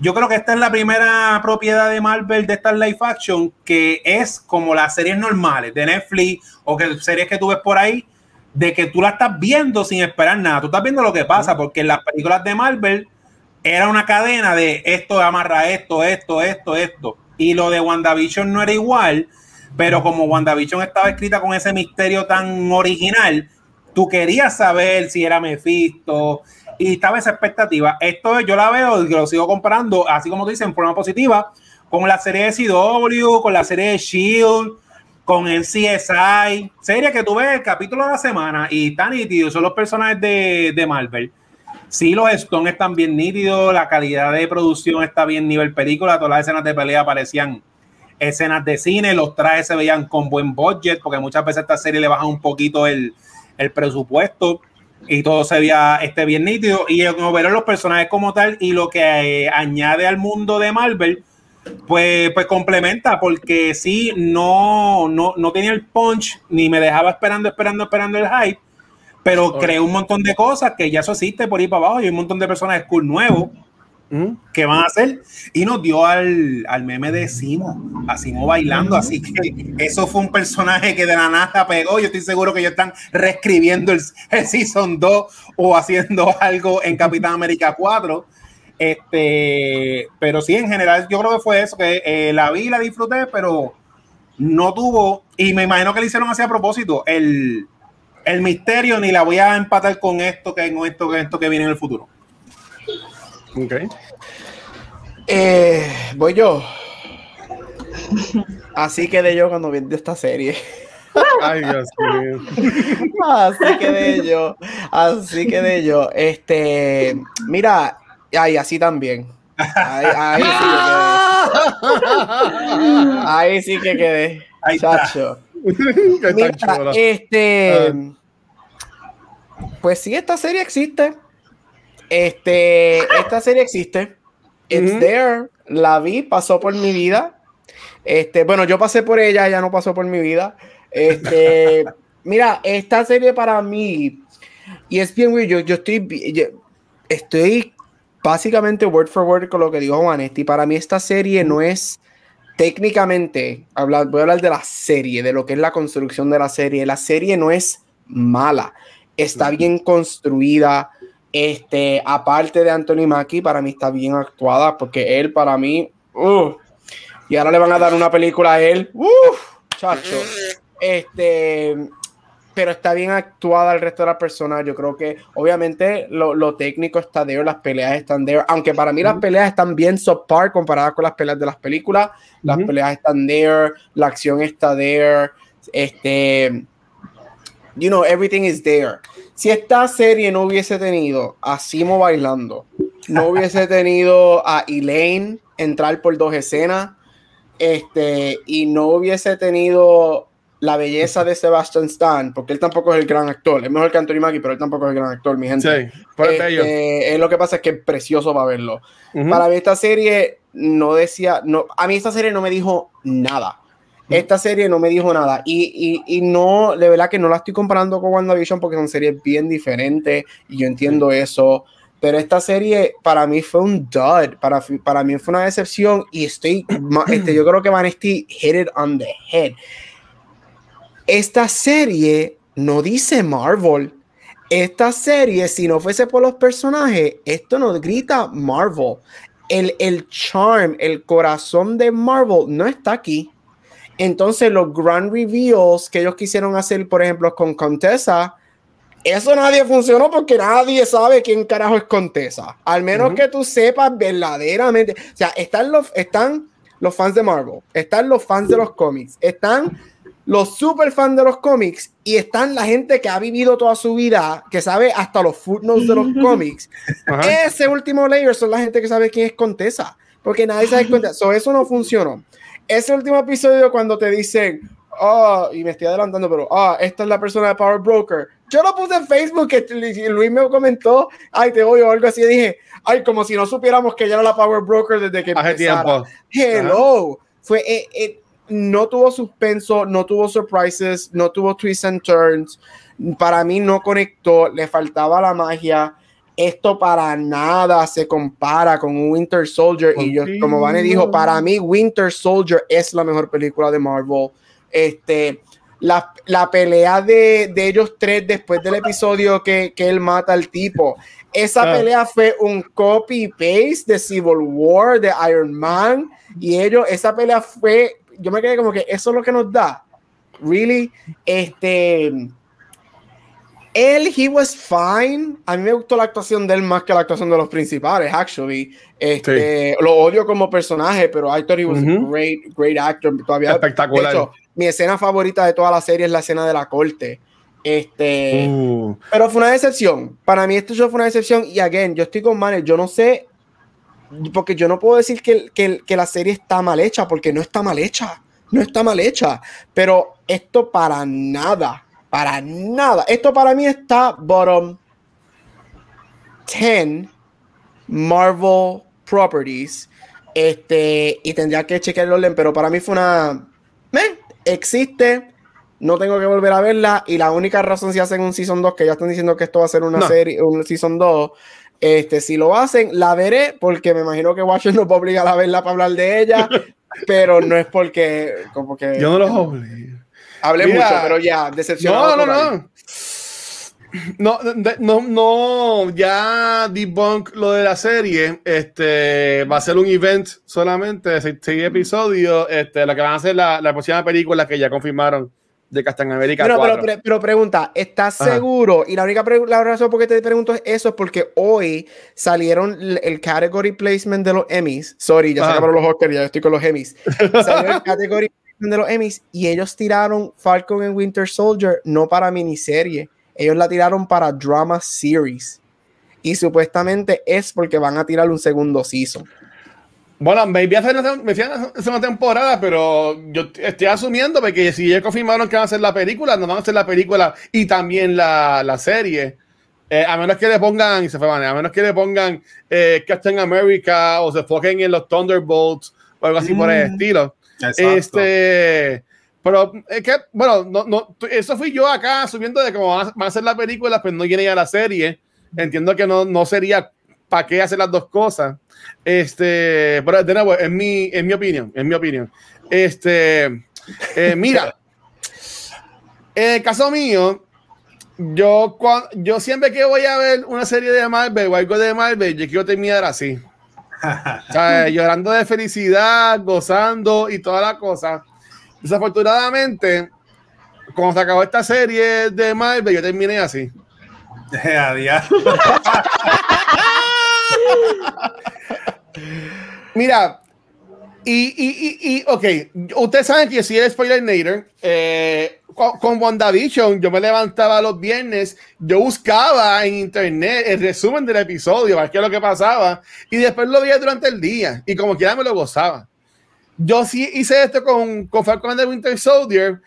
Yo creo que esta es la primera propiedad de Marvel de esta live action que es como las series normales de Netflix o que series que tú ves por ahí, de que tú la estás viendo sin esperar nada. Tú estás viendo lo que pasa, porque en las películas de Marvel era una cadena de esto amarra esto, esto, esto, esto. Y lo de WandaVision no era igual, pero como WandaVision estaba escrita con ese misterio tan original, tú querías saber si era Mephisto, y estaba esa expectativa. Esto yo la veo y lo sigo comparando, así como tú dices, en forma positiva, con la serie de CW, con la serie de Shield, con el CSI, serie que tú ves el capítulo de la semana y están nítidos, son los personajes de, de Marvel. Sí, los Stones están bien nítidos, la calidad de producción está bien nivel película, todas las escenas de pelea parecían escenas de cine, los trajes se veían con buen budget, porque muchas veces esta serie le bajan un poquito el, el presupuesto y todo se veía este bien nítido. Y ver los personajes como tal y lo que eh, añade al mundo de Marvel pues, pues complementa porque sí no, no, no tenía el punch ni me dejaba esperando esperando esperando el hype pero creó un montón de cosas que ya eso existe por ahí para abajo y hay un montón de personajes cool nuevos que van a hacer y nos dio al, al meme de Simo, a Simo bailando, así que eso fue un personaje que de la nada pegó, yo estoy seguro que ellos están reescribiendo el, el Season 2 o haciendo algo en Capitán América 4, este, pero sí, en general yo creo que fue eso, que eh, la vi, la disfruté, pero no tuvo, y me imagino que le hicieron así a propósito, el, el misterio, ni la voy a empatar con esto, que con esto, esto que viene en el futuro. Ok. Eh, voy yo. Así quedé yo cuando vi esta serie. Ay, Dios mío. Así quedé yo. Así quedé yo. Este, mira, ay, así también. Ahí, sí que quedé. Ahí sí que quedé. Chacho. Mira, este. Pues sí, esta serie existe. Este, esta serie existe. It's there. La vi, pasó por mi vida. Este, bueno, yo pasé por ella, ella no pasó por mi vida. Este, mira, esta serie para mí, y es bien weird, yo, estoy, estoy básicamente word for word con lo que dijo Juanetti. Para mí esta serie no es técnicamente, hablar, voy a hablar de la serie, de lo que es la construcción de la serie. La serie no es mala, está bien construida, este, aparte de Anthony Mackie, para mí está bien actuada, porque él para mí, uh, y ahora le van a dar una película a él, uh, chacho. Este, pero está bien actuada el resto de las personas. Yo creo que obviamente lo, lo técnico está there, las peleas están there. Aunque para mí las peleas están bien subpar comparadas con las peleas de las películas. Las peleas están there, la acción está there. Este, you know, everything is there. Si esta serie no hubiese tenido a Simo bailando, no hubiese tenido a Elaine entrar por dos escenas, este, y no hubiese tenido la belleza de Sebastian Stan, porque él tampoco es el gran actor, es mejor que Anthony Mackie, pero él tampoco es el gran actor, mi gente. Sí, este, es lo que pasa es que es precioso para verlo. Para mí esta serie no decía, no, a mí esta serie no me dijo nada. Esta serie no me dijo nada y, y, y, no, de verdad que no la estoy comparando con WandaVision porque son series bien diferentes y yo entiendo eso, pero esta serie para mí fue un dud, para, para mí fue una decepción y estoy, este, yo creo que Vanesti hit it on the head. Esta serie no dice Marvel. Esta serie, si no fuese por los personajes, esto no grita Marvel. El, el charm, el corazón de Marvel no está aquí entonces, los grand reveals que ellos quisieron hacer, por ejemplo, con Contessa, eso nadie funcionó porque nadie sabe quién carajo es Contessa. Al menos que tú sepas verdaderamente. O sea, están los, están los fans de Marvel, están los fans de los cómics, están los super fans de los cómics y están la gente que ha vivido toda su vida, que sabe hasta los footnotes de los cómics. Ese último layer son la gente que sabe quién es Contessa, porque nadie sabe cuenta. So, eso no funcionó ese último episodio cuando te dicen, oh, y me estoy adelantando, pero, ah, esta es la persona de Power Broker. Yo lo puse en Facebook, que Luis me comentó, ay, te odio o algo así, y dije, ay, como si no supiéramos que ella era la Power Broker desde que Hace tiempo. Hello. Fue, eh, eh, no tuvo suspenso, no tuvo surprises, no tuvo twists and turns. Para mí no conectó, le faltaba la magia esto para nada se compara con Winter Soldier. Y yo, como Vane dijo, para mí Winter Soldier es la mejor película de Marvel. Este, la, la pelea de, de, ellos tres después del episodio que, que él mata al tipo. Esa ah. pelea fue un copy-paste de Civil War, de Iron Man. Y ellos, esa pelea fue, yo me quedé como que eso es lo que nos da. Really, este él, he was fine. A mí me gustó la actuación de él más que la actuación de los principales, actually. Este, Lo odio como personaje, pero I thought he was a great, great actor. Todavía, Espectacular. De hecho, mi escena favorita de toda la serie es la escena de la corte. Este, uh. Pero fue una decepción. Para mí esto fue una decepción. Y again, yo estoy con Manel. Yo no sé, porque yo no puedo decir que, que, que la serie está mal hecha, porque no está mal hecha. No está mal hecha. Pero esto para nada para nada. Esto para mí está bottom 10 Marvel Properties. Este, y tendría que chequear el orden, pero para mí fue una. Existe. No tengo que volver a verla. Y la única razón si hacen un Season 2, que ya están diciendo que esto va a ser una serie, un Season 2. Este, si lo hacen, la veré, porque me imagino que Watcher no puede obligar a verla para hablar de ella. pero no es porque. Como que, Yo no los obligo. Hablé mucho, pero ya, decepcionado. No, no, no. No, no, no, ya debunk lo de la serie. Este va a ser un event solamente de seis, episodios. Este, la que van a hacer la, la próxima película que ya confirmaron de Captain America. Pero, pero, pero, pregunta, ¿estás seguro? Y la única la razón por qué te pregunto es eso es porque hoy salieron el, category placement de los Emmys. Sorry, ya se acabaron los Oscars, ya estoy con los Emmys. Salió el category de los Emmys y ellos tiraron Falcon and Winter Soldier no para miniserie, ellos la tiraron para drama series. Y supuestamente es porque van a tirar un segundo season. Bueno, me a hacer una temporada, pero yo estoy asumiendo que si ya confirmaron que van a hacer la película, no van a hacer la película y también la, la serie. Eh, a menos que le pongan, y se fue, a menos que le pongan eh, Captain America o se enfoquen en los Thunderbolts o algo así por el mm. Este, pero es que, bueno, no, no, eso fui yo acá subiendo de cómo van a, hacer la película, pero no viene ya la serie. Entiendo que no, no sería para qué hacer las dos cosas. Este, pero de nuevo, mi, en mi opinión, en mi opinión. Este, eh, mira, en el caso mío, yo, cuando, yo siempre que voy a ver una serie de Marvel o algo de Marvel, yo quiero terminar así. llorando de felicidad, gozando y toda la cosa. Desafortunadamente, cuando se acabó esta serie de Marvel, yo terminé así. Adiós. Mira, y, y, y, y, ok, ustedes saben que soy el spoiler nader. Eh, con, con, WandaVision, yo me levantaba los viernes, yo buscaba en internet el resumen del episodio, para qué es lo que pasaba, y después lo veía durante el día, y como quiera me lo gozaba. Yo sí hice esto con, con Falcon and Winter Soldier,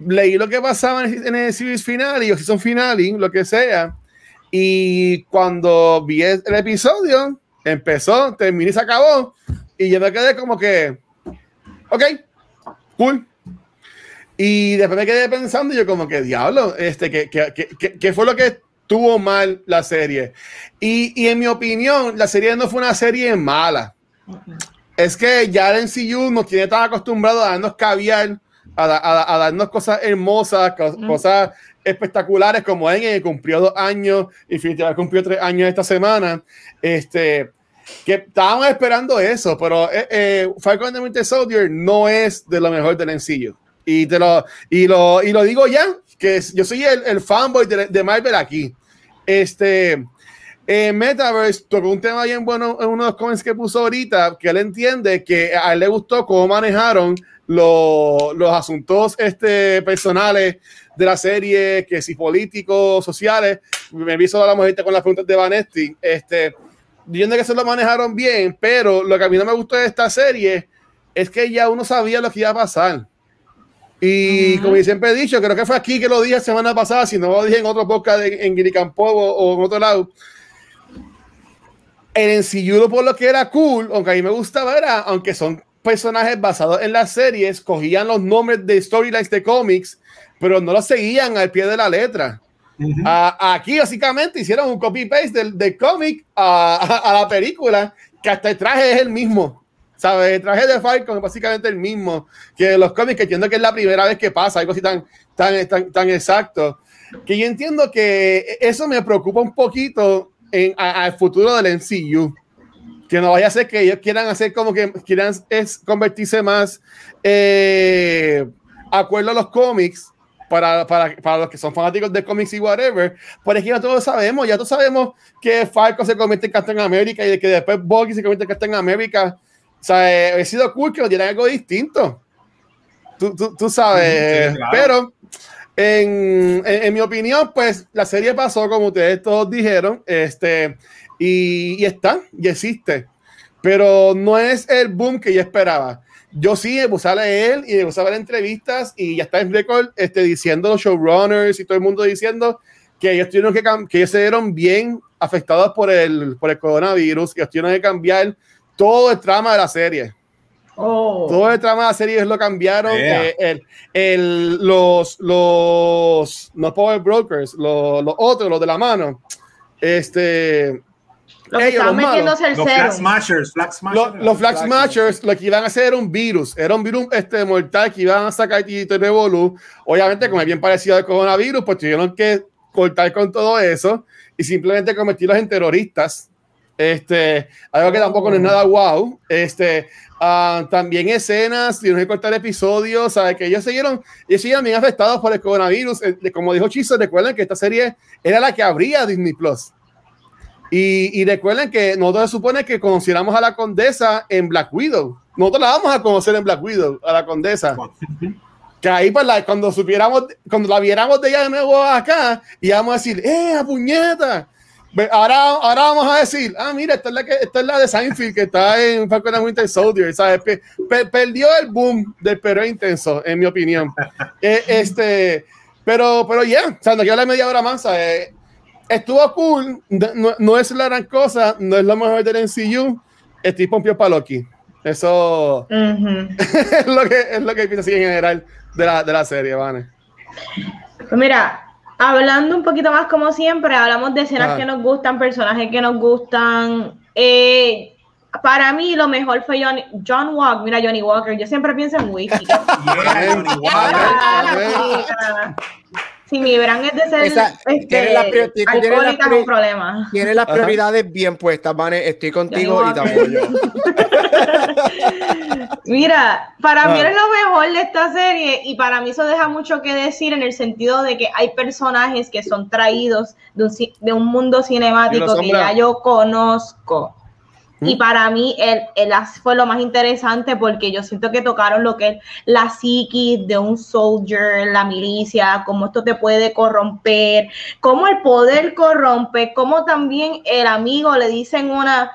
leí lo que pasaba en, en el series final y o season finale, lo que sea, y cuando vi el episodio, empezó, terminó y se acabó, y yo me quedé como que, ok, cool. Y después me quedé pensando, y yo como que, diablo, este, ¿qué, qué, qué, qué fue lo que tuvo mal la serie? Y, y, en mi opinión, la serie no fue una serie mala. Es que ya el MCU nos tiene tan acostumbrados a darnos caviar, a, a, a darnos cosas hermosas, cosas espectaculares, como en cumplió dos años, Infinity cumplió tres años esta semana. Este, que estábamos esperando eso, pero eh, eh, Falcon and the Soldier no es de lo mejor del MCU. Y, te lo, y, lo, y lo digo ya, que yo soy el, fanboy de, de, Marvel aquí. Este, eh, Metaverse tocó un tema bien bueno en uno de los comments que puso ahorita, que él entiende que a él le gustó cómo manejaron los, los asuntos este, personales de la serie, que si políticos, sociales. Me vi solo la mujer con las preguntas de Vanetti. Este, diciendo que se lo manejaron bien, pero lo que a mí no me gustó de esta serie es que ya uno sabía lo que iba a pasar. Y uh -huh. como siempre he dicho, creo que fue aquí que lo dije semana pasada, si no lo dije en otro podcast en, en Guiricampo o, o, en otro lado. El ensilludo por lo que era cool, aunque a mí me gustaba, era, aunque son personajes basados en las series, cogían los nombres de storylines de cómics, pero no los seguían al pie de la letra. Uh aquí básicamente hicieron un copy-paste del, del cómic a, a, a, la película, que hasta el traje es el mismo. ¿Sabes? El traje de Falcon es básicamente el mismo que los cómics, que entiendo que es la primera vez que pasa, algo así tan, tan, tan, tan exacto. Que yo entiendo que eso me preocupa un poquito en, al futuro del MCU. Que no vaya a ser que ellos quieran hacer como que quieran es convertirse más eh, acuerdo a los cómics para, para, para, los que son fanáticos de cómics y whatever, por ejemplo, todos sabemos, ya todos sabemos que Falcon se convierte en Captain America y que después Bucky se convierte en Captain America. O sea, he sido cool que nos dieran algo distinto. Tú, tú, tú sabes, sí, claro. pero en, en, en, mi opinión, pues la serie pasó como ustedes todos dijeron, este, y, y está, y existe, pero no es el boom que yo esperaba yo sí me puse a leer y me puse a ver entrevistas y ya está en récord este, diciendo los showrunners y todo el mundo diciendo que ellos tuvieron que, que ellos se dieron bien afectados por el, por el coronavirus, que ellos tuvieron que cambiar todo el trama de la serie. Oh. Todo el trama de la serie lo cambiaron. Yeah. Eh, el, el, los, los, no Power Brokers, los, los otros, los de la mano, este, los ellos, los metiéndose el los Flag Smashers, Flag Smashers. Los, los Flag Smashers lo que iban a hacer era un virus, era un virus este, mortal que iban a sacar y Revolu. Obviamente, como es bien parecido al coronavirus, pues tuvieron que cortar con todo eso y simplemente convertirlos en terroristas. Este, algo que tampoco no es nada wow. Este, uh, también escenas, tuvieron que cortar episodios, ¿sabes? Que ellos siguieron, ellos siguieron bien afectados por el coronavirus. Eh, como dijo Chiso, recuerden que esta serie era la que abría Disney Plus. Y, y, recuerden que nosotros se supone que conociéramos a la condesa en Black Widow. Nosotros la vamos a conocer en Black Widow, a la condesa. Que ahí, pues, la, cuando supiéramos, cuando la viéramos de ella de nuevo acá, y vamos a decir, ¡eh, a puñeta! Ahora, ahora vamos a decir, ah, mira, esta es la, que, esta es la de Seinfeld que está en Falcon and Winter Soldier, ¿sabes? Per, perdió el boom del perro intenso, en mi opinión. eh, este, pero, pero ya, yeah, o sea, no quiero hablar media hora más, ¿sabes? Estuvo cool, no, no, es la gran cosa, no es lo mejor del MCU, estoy pompio para Loki. Eso uh -huh. es, lo que, es lo que pienso así en general de la, de la serie, Vane. Pues mira, hablando un poquito más como siempre, hablamos de escenas ah. que nos gustan, personajes que nos gustan. Eh, para mí lo mejor fue John, John Walker. Mira, Johnny Walker. Yo siempre pienso en yeah, Johnny Walker. Si mi brand es de ser Esa, este, tiene la, tiene problema. Tiene las prioridades bien puestas, Vane. Estoy contigo y te apoyo. Mira, para mí es lo mejor de esta serie y para mí eso deja mucho que decir en el sentido de que hay personajes que son traídos de un, de un mundo cinemático que ya yo conozco y para mí el, el, fue lo más interesante porque yo siento que tocaron lo que es la psiquis de un soldier, la milicia, cómo esto te puede corromper, cómo el poder corrompe, cómo también el amigo le dicen una,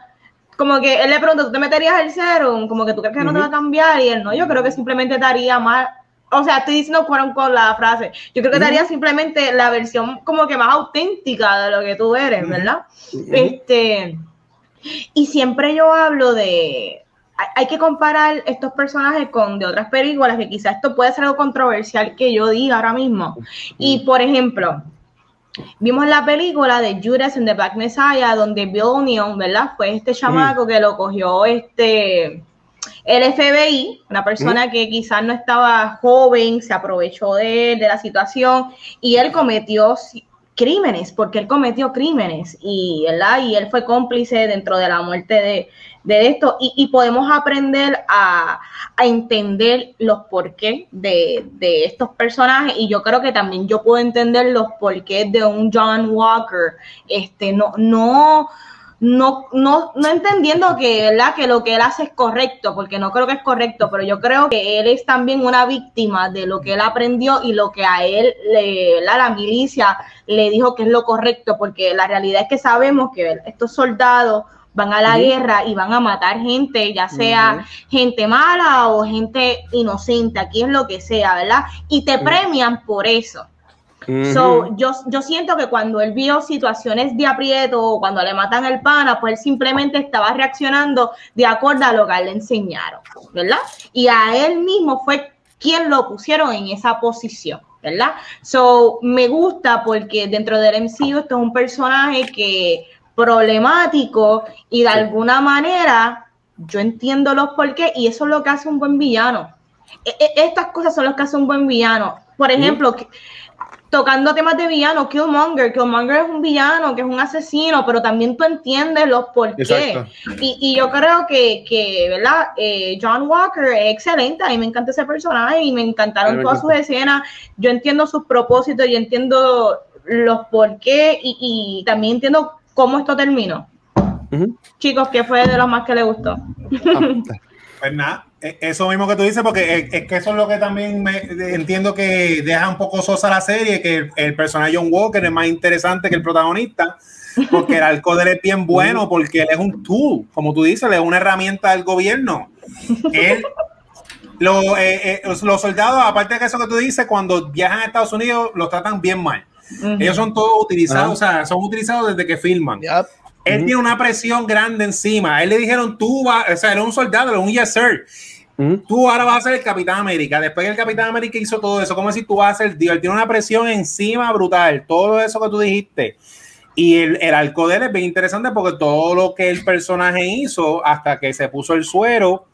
como que él le pregunta, ¿tú te meterías el serum? Como que tú crees que no te va a cambiar y él no, yo creo que simplemente te haría mal. O sea, estoy diciendo fueron con la frase. Yo creo que te haría simplemente la versión como que más auténtica de lo que tú eres, ¿verdad? Este y siempre yo hablo de, hay que comparar estos personajes con de otras películas, que quizás esto puede ser algo controversial que yo diga ahora mismo. Y por ejemplo, vimos la película de Judas and the Black Messiah, donde Bill O'Neill, ¿verdad? Fue este chamaco que lo cogió este el FBI, una persona que quizás no estaba joven, se aprovechó de, de la situación y él cometió crímenes, porque él cometió crímenes y, ¿verdad? y él fue cómplice dentro de la muerte de, de esto. Y, podemos aprender a, a, entender los porqués de, de estos personajes. Y yo creo que también yo puedo entender los porqués de un John Walker, este, no, no, no, no, no entendiendo que, ¿verdad? que lo que él hace es correcto, porque no creo que es correcto, pero yo creo que él es también una víctima de lo que él aprendió y lo que a él, le, la milicia le dijo que es lo correcto, porque la realidad es que sabemos que estos soldados van a la guerra y van a matar gente, ya sea gente mala o gente inocente, aquí es lo que sea, ¿verdad? Y te premian por eso. So, yo, yo siento que cuando él vio situaciones de aprieto o cuando le matan el pana, pues él simplemente estaba reaccionando de acuerdo a lo que le enseñaron, ¿verdad? Y a él mismo fue quien lo pusieron en esa posición, ¿verdad? So, me gusta porque dentro del MCU esto es un personaje que problemático y de alguna manera yo entiendo los por qué y eso es lo que hace un buen villano. E, e, estas cosas son lo que hace un buen villano. Por ejemplo, tocando temas de villano, Killmonger, Killmonger es un villano, que es un asesino, pero también tú entiendes los por qué. Y, y, yo creo que, que ¿verdad? Eh, John Walker es excelente, a mí me encanta ese personaje y me encantaron todas sus escenas, yo entiendo sus propósitos, y entiendo los por qué y, y también entiendo cómo esto terminó. Chicos, ¿qué fue de lo más que le gustó? Ah, pues nada, eso mismo que tú dices, porque es que eso es lo que también me, entiendo que deja un poco sosa la serie, que el, personaje John Walker es más interesante que el protagonista, porque el arco de él es bien bueno, porque él es un tool, como tú dices, es una herramienta del gobierno. Él, eh, eh, los soldados, aparte de eso que tú dices, cuando viajan a Estados Unidos, los tratan bien mal. Ellos son todos utilizados, o sea, son utilizados desde que filman. Él tiene una presión grande encima. A él le dijeron, tú vas, o sea, era un soldado, era un yes sir. Tú ahora vas a ser el Capitán América. Después que el Capitán América hizo todo eso, como si tú vas a ser Dios. Él tiene una presión encima brutal. Todo eso que tú dijiste. Y el, el arco de él es bien interesante porque todo lo que el personaje hizo hasta que se puso el suero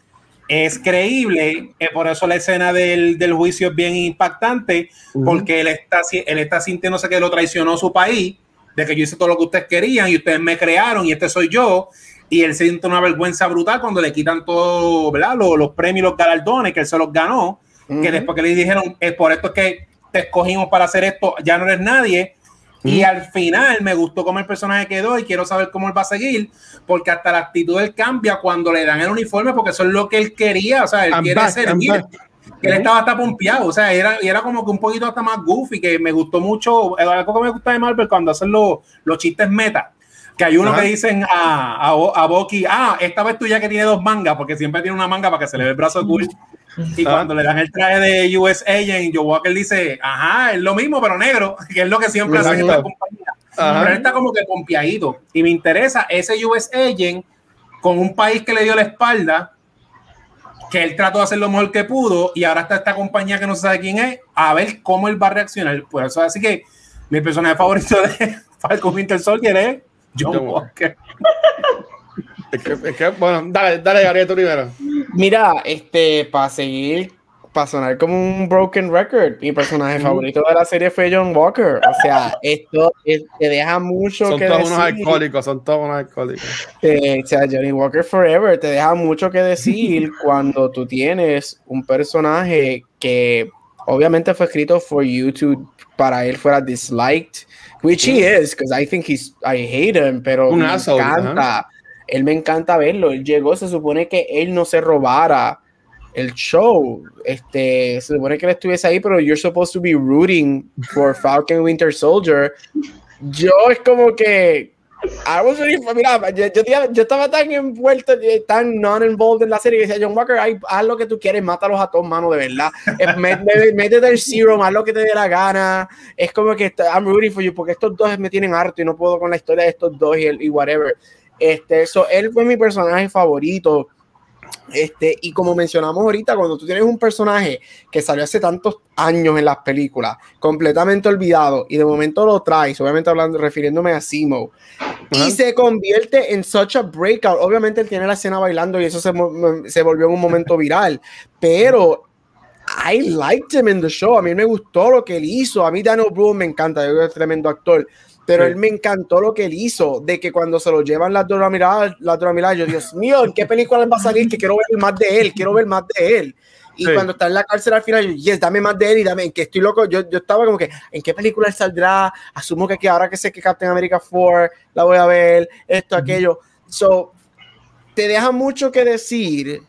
es creíble. Eh, por eso la escena del, del, juicio es bien impactante porque él está, él está sintiéndose que lo traicionó su país, de que yo hice todo lo que ustedes querían y ustedes me crearon y este soy yo y él siente una vergüenza brutal cuando le quitan todo, ¿verdad? Los, los premios, los galardones que él se los ganó, que después que le dijeron, es por esto es que te escogimos para hacer esto, ya no eres nadie. Y al final me gustó cómo el personaje quedó y quiero saber cómo él va a seguir, porque hasta la actitud él cambia cuando le dan el uniforme, porque eso es lo que él quería, o sea, él quiere ser él estaba hasta pompeado, o sea, era, era como que un poquito hasta más goofy, que me gustó mucho, algo que me gusta de Marvel cuando hacen los, los chistes meta, que hay uno que dicen a, a, a Boki, ah, esta vez tú ya que tiene dos mangas, porque siempre tiene una manga para que se le ve el brazo cool. Y cuando le dan el traje de US Agent, Joe Walker dice, ajá, es lo mismo, pero negro, que es lo que siempre hace en la compañía. Pero él está como que pompeadito. Y me interesa ese US Agent con un país que le dio la espalda, que él trató de hacer lo mejor que pudo, y ahora está esta compañía que no se sabe quién es, a ver cómo él va a reaccionar. Pues eso, así que mi personaje favorito de Falcon Winter Soldier es John, Walker. es, que, es que, bueno, dale, dale, Gabriel, tú primero. Mira, este, para seguir para sonar como un broken record, mi personaje favorito de la serie fue John Walker. O sea, esto te deja mucho son que todos decir. unos alcohólicos, son todos unos alcohólicos. Eh, o sea, Johnny Walker Forever te deja mucho que decir cuando tú tienes un personaje que obviamente fue escrito for you to para él fuera disliked, which he is, because I think he's, I hate him, pero Un me asshole, encanta. Él me encanta verlo. Él llegó, se supone que él no se robara el show. Este, se supone que él estuviese ahí, pero you're supposed to be rooting for Falcon Winter Soldier. Yo es como que I was really- mira, yo, yo, yo estaba tan envuelto, tan non-involved en la serie que decía John Walker, haz lo que tú quieres, mátalos a todos, mano, de verdad. Eh, mé- mé- Métete el serum, haz lo que te dé la gana. Es como que I'm rooting for you, porque estos dos me tienen harto y no puedo con la historia de estos dos y, el, y whatever. Este, so, él fue mi personaje favorito. Este, y como mencionamos ahorita, cuando tú tienes un personaje que salió hace tantos años en las películas, completamente olvidado, y de momento lo traes, obviamente hablando, refiriéndome a Simo, Ajá. y se convierte en such a breakout. Obviamente él tiene la escena bailando y eso se, se volvió en un momento viral, pero I liked him in the show. A mí me gustó lo que él hizo. A mí Daniel Brühl me encanta, yo es tremendo actor. Pero Sí. él me encantó lo que él hizo, de que cuando se lo llevan las dos miradas, las dos miradas, yo, Dios mío, ¿en qué película va a salir? Que quiero ver más de él, quiero ver más de él. Y Sí. cuando está en la cárcel al final, yo, yes, dame más de él y dame, en que estoy loco, yo, yo estaba como que, ¿en qué película él saldrá? Asumo que, que ahora que sé que Captain America 4 la voy a ver, esto, aquello. So, te deja mucho que decir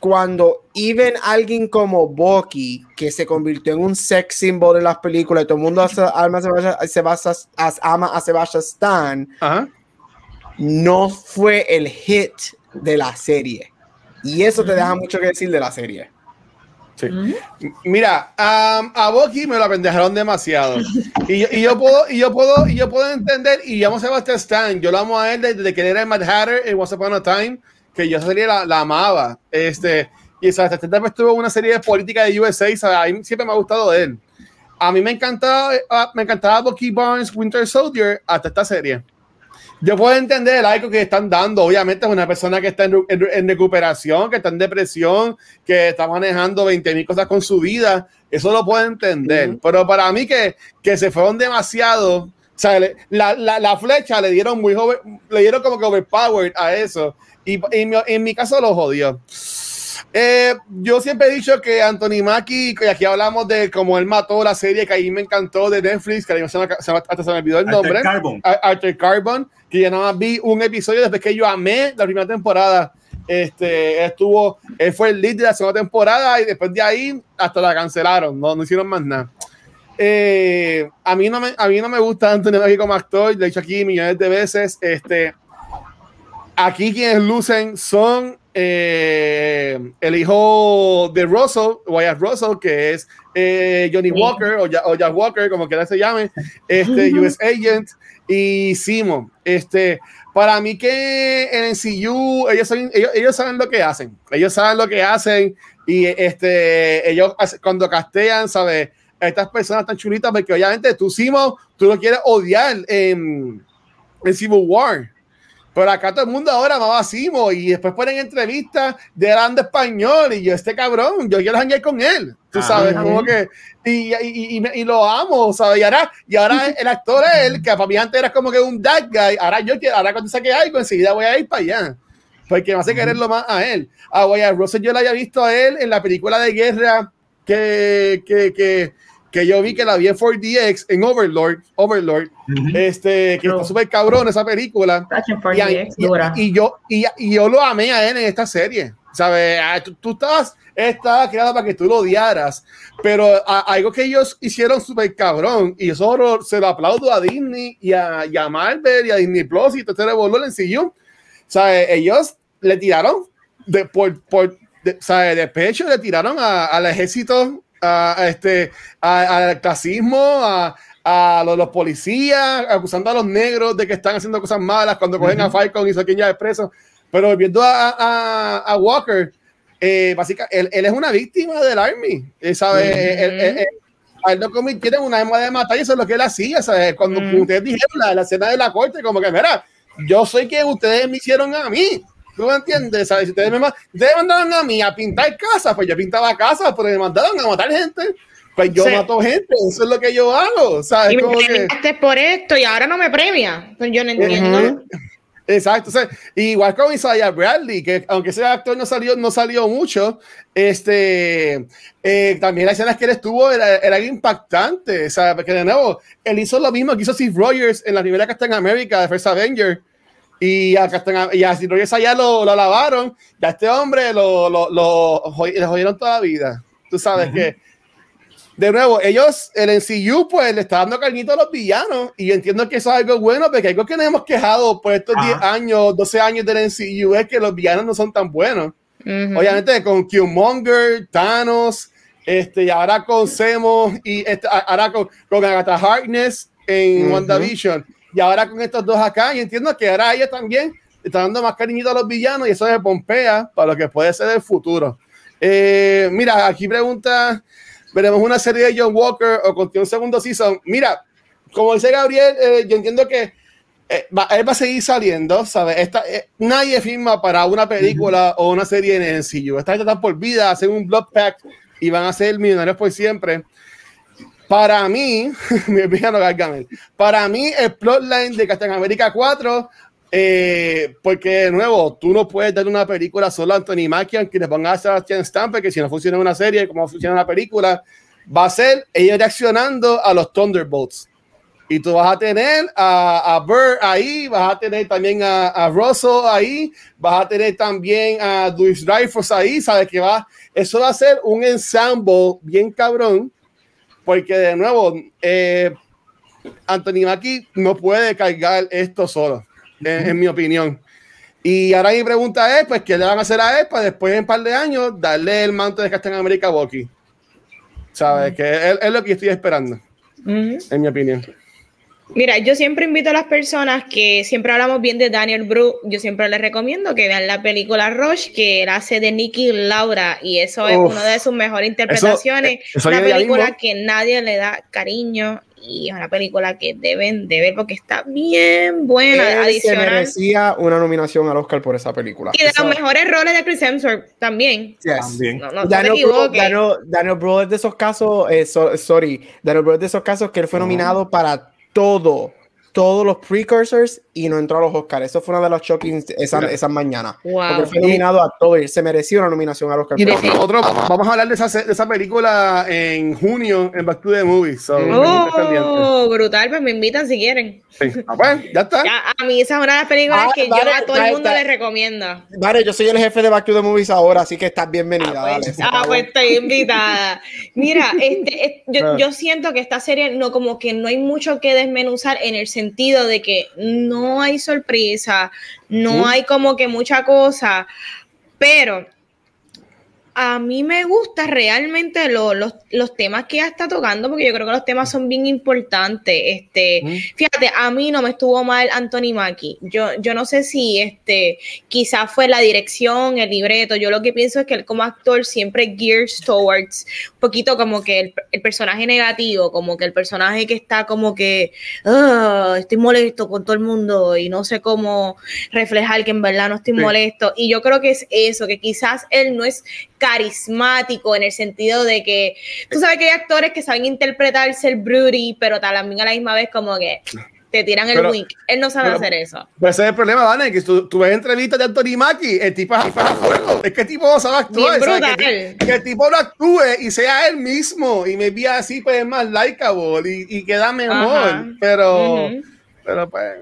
cuando even alguien como Bucky, que se convirtió en un sex symbol en las películas, y todo el mundo hace- ama a Sebastian- Sebastian- as- ama a Sebastian Stan, Ajá. no fue el hit de la serie. Y eso te deja mucho que decir de la serie. Sí. Mira, am, a Bucky me lo apendejaron demasiado. Y yo, y yo puedo, y yo puedo, y yo puedo entender, y llamo a Sebastian Stan, yo lo amo a él desde que él era el Mad Hatter en Once Upon a Time, que yo esa serie la, la amaba. Este, y también estuvo en una serie de política de USA, ¿sabes? a mí siempre me ha gustado de él. A mí me encantaba, ah, me encantaba Bucky Barnes, Winter Soldier, hasta esta serie. Yo puedo entender el algo que están dando. Obviamente es una persona que está en, en- en recuperación, que está en depresión, que está manejando 20 mil cosas con su vida. Eso lo puedo entender. Ujú. Pero para mí que, que se fueron demasiado. O sea, le- la, la, la flecha le dieron muy joven, le dieron como que overpowered a eso. Y, en, mi, en mi caso lo jodió. Eh, yo siempre he dicho que Anthony Mackie, y aquí hablamos de cómo él mató la serie que ahí me encantó de Netflix, que se me- se me- hasta se me olvidó el nombre. Altered Carbon. Ar- Altered Carbon, que ya nada más vi un episodio después que yo amé la primera temporada. Este, estuvo, él fue el lead de la segunda temporada y después de ahí hasta la cancelaron, no, no hicieron más nada. Eh, a, mí no me, a mí no me gusta Anthony Mackie como actor, lo he dicho aquí millones de veces. Este, aquí quienes lucen son eh, el hijo de Russell, Wyatt Russell, que es eh, Johnny. Walker o, Ja- o Jack Walker, como quiera se llame, este. US Agent y Simon. Este, para mí que en CU ellos, son- ellos, ellos saben lo que hacen, ellos saben lo que hacen y este, ellos cuando castean, ¿sabes? Estas personas tan chulitas, porque obviamente tú, Simon, tú lo quieres odiar en, en Civil War. Pero acá todo el mundo ahora va a Simo y después ponen entrevistas de hablando español y yo, este cabrón, yo quiero janguear con él. Tú Ah. sabes, Ajá. como que. Y, y, y, y- lo amo, ¿sabes? Y ahora, y ahora el actor es él, que para mí antes era como que un bad guy. Ahora yo quiero, ahora cuando saque algo, enseguida voy a ir para allá. Porque me hace quererlo más a él. A Wyatt Russell yo lo había visto a él en la película de guerra que, que, que, que yo vi que la vi en 4DX en Overlord, Overlord, este, que True. está súper cabrón esa película. Y, y- yo, y, y yo lo amé a él en esta serie. ¿Sabes? Ah, Tú, tú estabas, estaba creada para que tú lo odiaras, pero a- algo que ellos hicieron súper cabrón, y eso lo- se lo aplaudo a Disney y a, y a Marvel y a Disney Plus y todo este revolver en CU. ¿Sabes? Ellos le tiraron de, por, por de, ¿sabes? de pecho, le tiraron a- al ejército, a, a este, a- al clasismo, a, a los, los policías, acusando a los negros de que están haciendo cosas malas cuando cogen a Falcon y saquen ya de preso. Pero volviendo a, a, a Walker, eh, básicamente, él, él es una víctima del Army, eh, ¿sabes? Ujú. Él- él- él- a él lo convirtieron una arma de matar y eso es lo que él hacía, ¿sabes? Cuando Ujú. ustedes dijeron la, la escena de la corte, como que, mira, yo soy quien ustedes me hicieron a mí. ¿Tú me entiendes? ¿Sabes? Si ustedes me, ustedes mandaron a mí a pintar casas, pues yo pintaba casas, pero me mandaron a matar gente. Pues yo mato gente, eso es lo que yo hago. ¿sabes? Y me que... por esto y ahora no me premia. Pues yo no entiendo. Exacto, igual con Isaiah Bradley, que aunque ese actor no salió, no salió mucho, este, eh, también las escenas que él estuvo eran era impactantes, sea, Porque de nuevo, él hizo lo mismo que hizo Steve Rogers en la primera Captain America de First Avenger, y a, Captain, y a Rogers allá lo, lo lavaron, y a este hombre lo, lo, lo, jodieron toda la vida. Tú sabes que de nuevo, ellos, el NCU, pues le está dando carnito a los villanos. Y entiendo que eso es algo bueno, porque algo que nos hemos quejado por estos 10 años, 12 años del NCU es que los villanos no son tan buenos. Obviamente, con Killmonger, Thanos, este, y ahora con Semo, y este, ahora con, con Agatha Harkness en WandaVision, y ahora con estos dos acá. Y entiendo que ahora ella también está dando más cariñito a los villanos, y eso es Pompea para lo que puede ser el futuro. Eh, mira, aquí pregunta veremos una serie de John Walker o contiene un segundo season. Mira, como dice Gabriel, eh, yo entiendo que eh, él va a seguir saliendo, ¿sabes? Esta, eh, nadie firma para una película o una serie en el MCU. Esta gente está por vida, hacen un blood pack y van a ser millonarios por siempre. Para mí, me para mí el plotline de Captain America 4 eh, porque de nuevo, tú no puedes dar una película solo a Anthony Mackie, aunque le pongas a Sebastian Stan, porque si no funciona una serie, como funciona una película, va a ser ella reaccionando a los Thunderbolts. Y tú vas a tener a, a Burr ahí, vas a tener también a, a Russell ahí, vas a tener también a Luis Dreyfus ahí, ¿sabes qué va? Eso va a ser un ensemble bien cabrón, porque de nuevo, eh, Anthony Mackie no puede cargar esto solo en, mi opinión. Y ahora mi pregunta es, pues, ¿qué le van a hacer a él para después en un par de años darle el manto de Captain América a Bucky? ¿Sabes? Que es, lo que estoy esperando, en mi opinión. Mira, yo siempre invito a las personas que siempre hablamos bien de Daniel Bru, yo siempre les recomiendo que vean la película Rush, que él hace de Nicky Laura, y eso es una de sus mejores interpretaciones. una película que nadie le da cariño y es una película que deben de ver porque está bien buena. Él se merecía una nominación al Oscar por esa película. Y de los mejores roles de Chris Hemsworth también. También. No, no Daniel, Bro, Daniel, Daniel Bro es de esos casos, eh, sorry, Daniel Bro es de esos casos que él fue nominado para todo todos los precursors y no entró a los Oscars. Eso fue una de las shocking esa, esa mañana. Porque fue nominado a todo y se mereció una nominación a los Oscar. otro, vamos a hablar de esa, de esa, película en junio en Back to the Movies. oh, brutal, pues me invitan si quieren. Sí. Ah, pues, ya está. a mí esa es una de las películas ah, que yo a todo el mundo le recomiendo. Vale, yo soy el jefe de Back to the Movies ahora, así que estás bienvenida. Ah, pues, ah, pues estoy invitada. Mira, este, yo, yo siento que esta serie no como que no hay mucho que desmenuzar en el sentido de que no hay sorpresa, no hay como que mucha cosa, pero a mí me gusta realmente los, temas que ella está tocando, porque yo creo que los temas son bien importantes. Este, Fíjate, a mí no me estuvo mal Anthony Mackie. Yo, yo no sé si este, quizás fue la dirección, el libreto. Yo lo que pienso es que él como actor siempre gears towards un poquito como que el, personaje negativo, como que el personaje que está como que ah, estoy molesto con todo el mundo y no sé cómo reflejar que en verdad no estoy molesto. Y yo creo que es eso, que quizás él no es carismático en el sentido de que tú sabes que hay actores que saben interpretarse el broody, pero también a la misma vez como que te tiran el wink. Él no sabe hacer eso. Pues ese es el problema, Vane, que tú, ves entrevistas de Anthony Mackie, el tipo es. Es que el tipo no sabe actuar. Que, que, el tipo no actúe y sea él mismo y me vea así, pues es más likeable y, y queda mejor. Pero. Pero pues,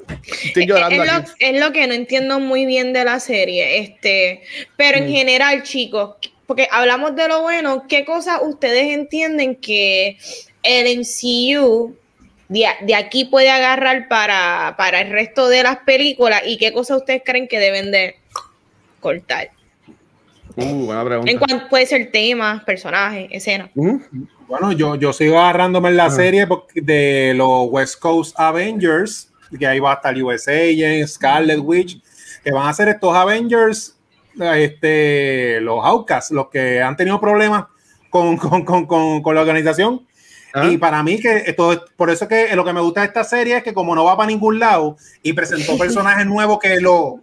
estoy llorando. Es, lo, es, lo, que no entiendo muy bien de la serie. Este, pero en mm. general, chicos, porque hablamos de lo bueno, ¿qué cosas ustedes entienden que el MCU de, aquí puede agarrar para, para, el resto de las películas y qué cosas ustedes creen que deben de cortar? Uh, buena pregunta. En cuanto puede ser temas, personajes, escenas. Uh. Bueno, yo, yo sigo agarrándome en la serie de los West Coast Avengers, que ahí va a estar USA, Scarlet Witch, que van a ser estos Avengers este, los Outcasts, los que han tenido problemas con, con, con, con la organización. Ah. Y para mí, que esto, por eso que lo que me gusta de esta serie es que como no va para ningún lado y presentó personajes nuevos que lo,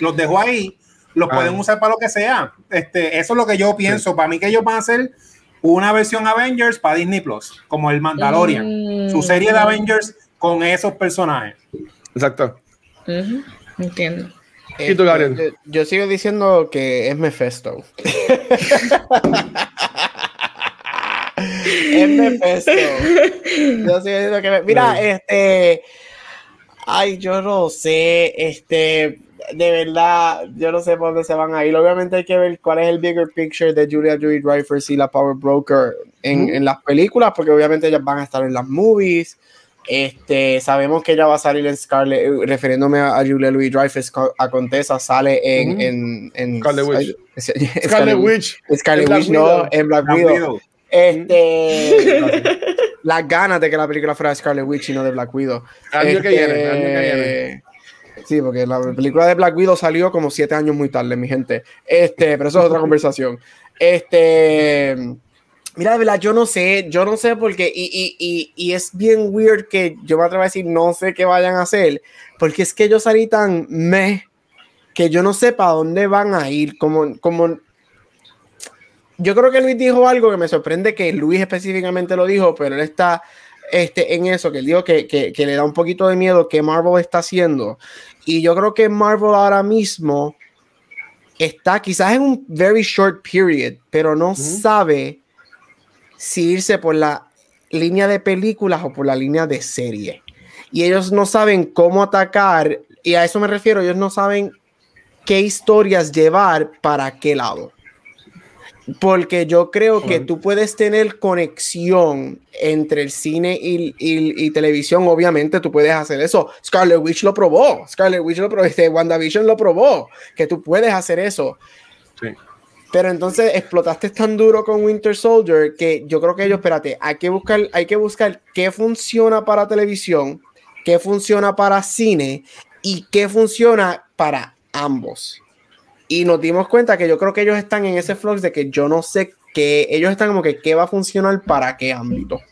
los dejó ahí, los ah. pueden usar para lo que sea. Este, eso es lo que yo pienso. Para mí que ellos van a hacer una versión Avengers para Disney Plus, como el Mandalorian, su serie de mm. Avengers con esos personajes. Exacto. Entiendo. ¿Y tú, Gabriel? Yo, yo, sigo diciendo que es Mephisto. es Mephisto. Yo sigo diciendo que. Mira, este. Ay, yo no sé. Este de verdad, yo no sé por dónde se van a ir. Obviamente hay que ver cuál es el bigger picture de Julia Louis Dreyfus y la Power Broker en, en, las películas, porque obviamente ellas van a estar en las movies. Este, sabemos que ella va a salir en Scarlet, eh, refiriéndome a, Julia Louis Dreyfus, a Contessa, sale en, en, en Scarlet Witch. Scarlet Witch. Scarlet Witch, no, en Black, Widow. Este, las ganas de que la película fuera de Scarlet Witch y no de Black Widow. Año que viene, año que viene. Sí, porque la película de Black Widow salió como siete años muy tarde, mi gente. Este, pero eso es otra conversación. Este, mira, de verdad, yo no sé, yo no sé por qué, y, y, y, y, es bien weird que yo me atrevo a decir, no sé qué vayan a hacer, porque es que yo salí tan me que yo no sé para dónde van a ir, como, como, yo creo que Luis dijo algo que me sorprende que Luis específicamente lo dijo, pero él está este, en eso, que él dijo que, que, que, le da un poquito de miedo que Marvel está haciendo. Y yo creo que Marvel ahora mismo está quizás en un very short period, pero no sabe si irse por la línea de películas o por la línea de serie. Y ellos no saben cómo atacar, y a eso me refiero, ellos no saben qué historias llevar para qué lado. Porque yo creo que tú puedes tener conexión entre el cine y, televisión, obviamente tú puedes hacer eso. Scarlet Witch lo probó, Scarlet Witch lo probó, este, WandaVision lo probó, que tú puedes hacer eso. Sí. Pero entonces explotaste tan duro con Winter Soldier que yo creo que ellos, espérate, hay que buscar, hay que buscar qué funciona para televisión, qué funciona para cine y qué funciona para ambos. Y nos dimos cuenta que yo creo que ellos están en ese flux de que yo no sé qué, ellos están como que qué va a funcionar para qué ámbito.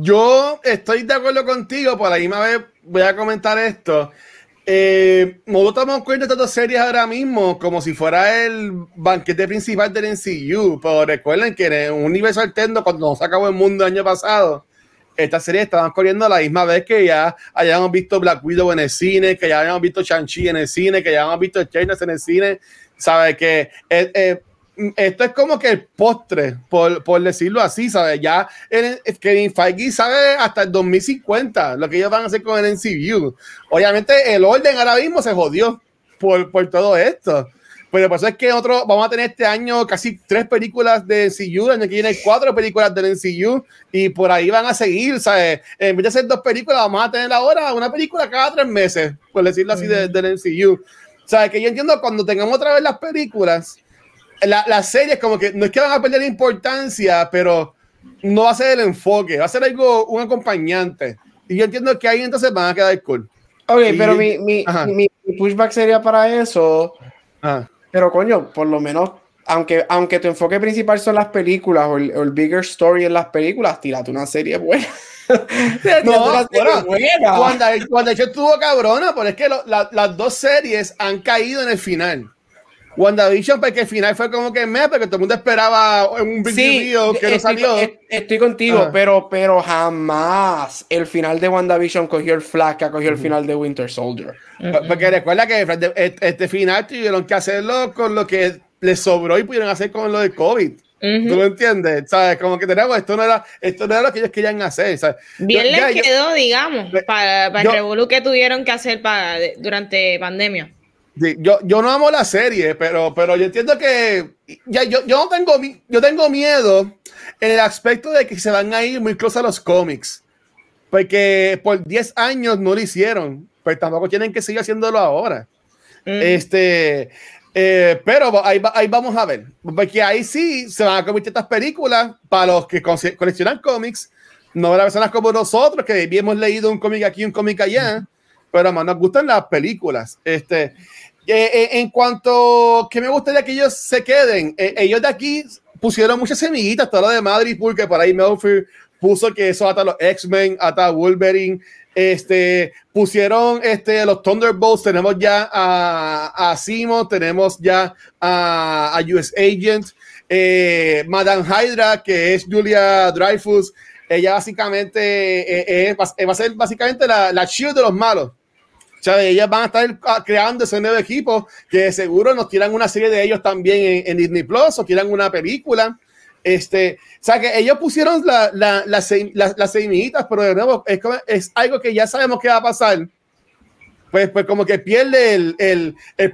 Yo estoy de acuerdo contigo, por ahí me voy a comentar esto. Eh, nosotros damos cuenta de estas dos series ahora mismo como si fuera el banquete principal del NCU, pero recuerden que en un universo alterno, cuando nos acabó el mundo el año pasado, esta serie estaban corriendo a la misma vez que ya hayamos visto Black Widow en el cine, que ya hayamos visto Shang-Chi en el cine, que ya hayamos visto Eternals en el cine. ¿Sabes? Que eh, eh, esto es como que el postre, por, por decirlo así, ¿sabes? Ya Kevin Feige sabe hasta el 2050 lo que ellos van a hacer con el NCU. Obviamente, el orden ahora mismo se jodió por, por todo esto. Pero lo que es que nosotros vamos a tener este año casi tres películas de NCU, el año que viene cuatro películas del NCU y por ahí van a seguir, ¿sabes? En vez de hacer dos películas, vamos a tener ahora una película cada tres meses, por decirlo así, del NCU. ¿Sabes? Que yo entiendo cuando tengamos otra vez las películas, la, las series como que no es que van a perder importancia, pero no va a ser el enfoque, va a ser algo, un acompañante. Y yo entiendo que ahí entonces van a quedar cool. Ok, pero mi, mi, mi, pushback sería para eso. Ajá pero coño, por lo menos, aunque, aunque tu enfoque principal son las películas o el, bigger story en las películas, tírate una serie buena. no, buena. Cuando, cuando hecho estuvo cabrona, pero es que las dos series han caído en el final. WandaVision, porque el final fue como que me, porque todo el mundo esperaba un video que no salió. Estoy contigo, pero, pero jamás el final de WandaVision cogió el flash que cogió el final de Winter Soldier. Porque recuerda que este final tuvieron que hacerlo con lo que les sobró y pudieron hacer con lo de COVID. ¿Tú lo entiendes? ¿Sabes? Como que tenemos, esto no era, esto no era lo que ellos querían hacer. ¿sabes? Bien les quedó, digamos, para, para el revolú que tuvieron que hacer para, durante pandemia yo, yo no amo la serie, pero, pero yo entiendo que ya, yo, yo, no tengo, yo tengo miedo en el aspecto de que se van a ir muy close a los cómics. Porque por 10 años no lo hicieron, pues tampoco tienen que seguir haciéndolo ahora. Mm. Este, eh, pero ahí, ahí, vamos a ver, porque ahí sí se van a convertir estas películas para los que coleccionan cómics, no para personas como nosotros que hemos leído un cómic aquí, un cómic allá pero más nos gustan las películas. Este, eh, eh, en cuanto que me gustaría que ellos se queden, eh, ellos de aquí pusieron muchas semillitas, todo lo de Madrid, porque por ahí Melfield puso que eso hasta los X-Men, hasta Wolverine, este, pusieron este, los Thunderbolts, tenemos ya a, a Simo, tenemos ya a, a US Agent, Madame Hydra, que es Julia Dreyfus, ella básicamente va, a ser básicamente la, la de los malos. Sea, ellas van a estar ah, creando ese nuevo equipo que seguro nos tiran una serie de ellos también en, Disney Plus o quieran una película. Este, o sea, que ellos pusieron la, la, las semillitas, pero de nuevo es, es, algo que ya sabemos que va a pasar. Pues, pues como que pierde el, el, el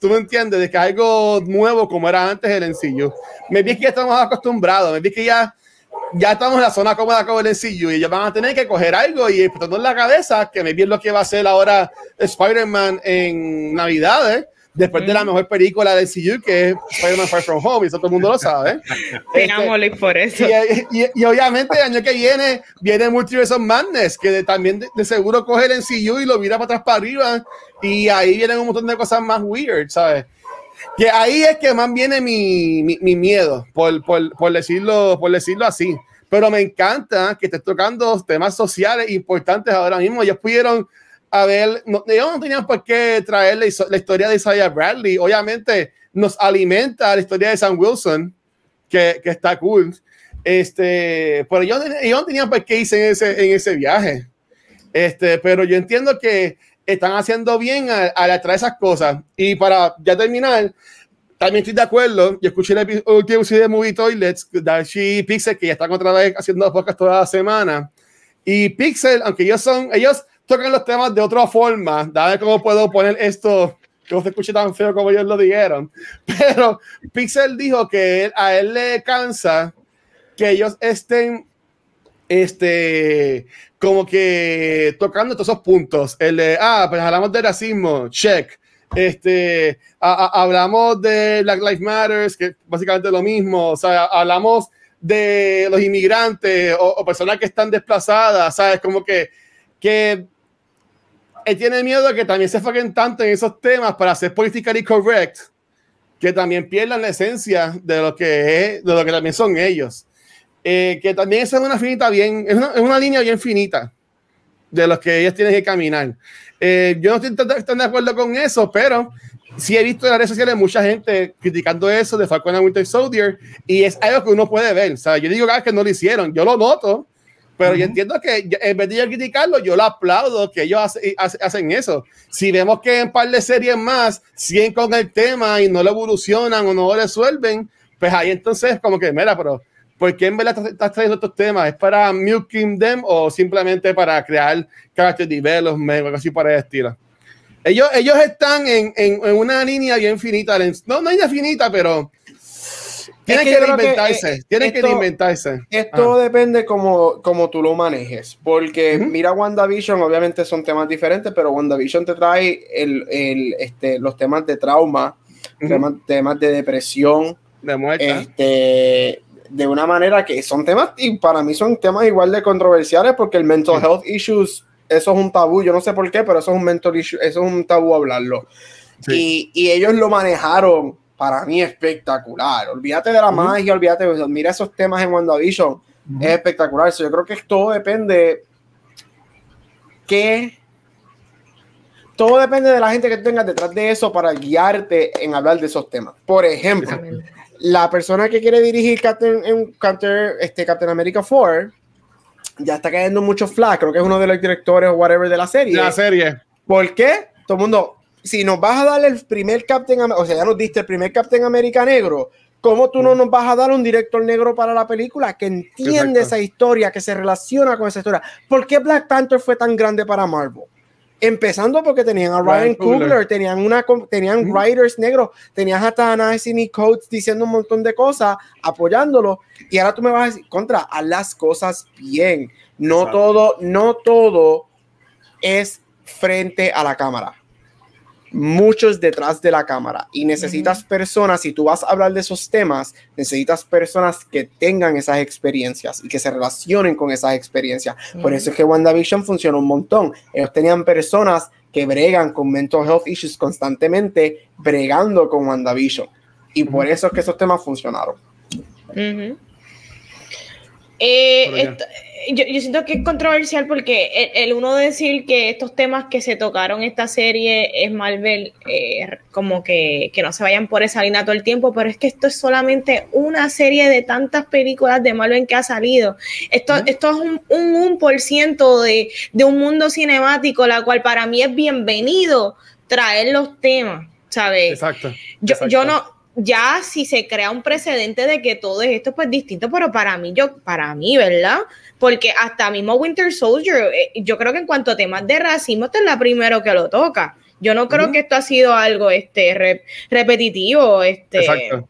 tú me entiendes, de que algo nuevo como era antes el encillo. Me vi que ya estamos acostumbrados, me vi que ya ya estamos en la zona cómoda con el sencillo y ellos van a tener que coger algo y explotando en la cabeza que me bien lo que va a hacer ahora Spider-Man en Navidades. Después de la mejor película del CU, que es Spider-Man Far From Home, y eso todo el mundo lo sabe. Este, por eso. Y, y, obviamente el año que viene, viene Multiverse of Madness, que también de, seguro coge el MCU y lo mira para atrás para arriba, y ahí vienen un montón de cosas más weird, ¿sabes? Que ahí es que más viene mi, mi, miedo, por, por, por, decirlo, por decirlo así. Pero me encanta que estés tocando temas sociales importantes ahora mismo. Ellos pudieron haber, no, ellos no tenían por qué traer la, historia de Isaiah Bradley. Obviamente nos alimenta la historia de Sam Wilson, que, que está cool. Este, pero ellos, ellos no tenían por qué irse en ese, en ese viaje. Este, pero yo entiendo que están haciendo bien al, atraer esas cosas. Y para ya terminar, también estoy de acuerdo. Yo escuché el último episodio de Movie Toilets, Dashi Pixel, que ya están otra vez haciendo podcast toda la semana. Y Pixel, aunque ellos son, ellos tocan los temas de otra forma. Dame cómo puedo poner esto que no se escuche tan feo como ellos lo dijeron. Pero Pixel dijo que a él le cansa que ellos estén este, como que tocando todos esos puntos. El de, ah, pues hablamos de racismo, check. Este, hablamos de Black Lives Matters, que básicamente lo mismo. O sea, hablamos de los inmigrantes o, personas que están desplazadas, ¿sabes? Como que, que él tiene miedo de que también se faquen tanto en esos temas para ser politically correct, que también pierdan la esencia de lo que es, de lo que también son ellos. Eh, que también es una finita bien, es una, es una, línea bien finita de los que ellos tienen que caminar. Eh, yo no estoy tan, de acuerdo con eso, pero sí he visto en las redes sociales mucha gente criticando eso de Falcon and Winter Soldier y es algo que uno puede ver. O sea, yo digo que no lo hicieron, yo lo noto, pero yo entiendo que en vez de criticarlo, yo lo aplaudo que ellos hacen eso. Si vemos que en par de series más siguen con el tema y no lo evolucionan o no lo resuelven, pues ahí entonces como que, mira, pero ¿por qué en verdad estás trayendo estos temas? ¿Es para milking them o simplemente para crear character development o algo así para el estilo? Ellos, ellos están en, en, en, una línea bien finita, no, no línea finita, pero tienen que, reinventarse, eh, tienen que reinventarse. Esto depende como, como tú lo manejes, porque mira WandaVision, obviamente son temas diferentes, pero WandaVision te trae el, el, este, los temas de trauma, temas, temas, de depresión, de muerte. Este, de una manera que son temas, y para mí son temas igual de controversiales, porque el mental health issues, eso es un tabú, yo no sé por qué, pero eso es un mental issue, eso es un tabú hablarlo. Y, y, ellos lo manejaron para mí espectacular. Olvídate de la magia, olvídate de eso. Mira esos temas en WandaVision, es espectacular. yo creo que todo depende que todo depende de la gente que tengas detrás de eso para guiarte en hablar de esos temas. Por ejemplo, la persona que quiere dirigir Captain, en este, Captain America 4 ya está cayendo mucho flash. Creo que es uno de los directores o whatever de la serie. La serie. ¿Por qué? Todo el mundo, si nos vas a dar el primer Captain o sea, ya nos diste el primer Captain America negro, ¿cómo tú no nos vas a dar un director negro para la película que entiende esa historia, que se relaciona con esa historia? ¿Por qué Black Panther fue tan grande para Marvel? Empezando porque tenían a Ryan, Coogler, tenían, una, tenían writers negros, tenías hasta a y Coates diciendo un montón de cosas, apoyándolo, y ahora tú me vas a decir, contra, a las cosas bien. No todo, no todo es frente a la cámara muchos detrás de la cámara y necesitas personas, si tú vas a hablar de esos temas, necesitas personas que tengan esas experiencias y que se relacionen con esas experiencias. Por eso es que WandaVision funciona un montón. Ellos tenían personas que bregan con mental health issues constantemente, bregando con WandaVision. Y por eso es que esos temas funcionaron. Eh, yo, siento que es controversial porque el, uno decir que estos temas que se tocaron en esta serie es Marvel, eh, como que, no se vayan por esa línea todo el tiempo, pero es que esto es solamente una serie de tantas películas de Marvel que ha salido. Esto, esto es un, un 1% de, de un mundo cinemático, la cual para mí es bienvenido traer los temas, ¿sabes? Exacto. Yo, yo no, ya si se crea un precedente de que todo esto pues distinto, pero para mí, yo, para mí, ¿verdad? Porque hasta mismo Winter Soldier, eh, yo creo que en cuanto a temas de racismo, este es la primero que lo toca. Yo no creo que esto ha sido algo este, repetitivo, este. Exacto.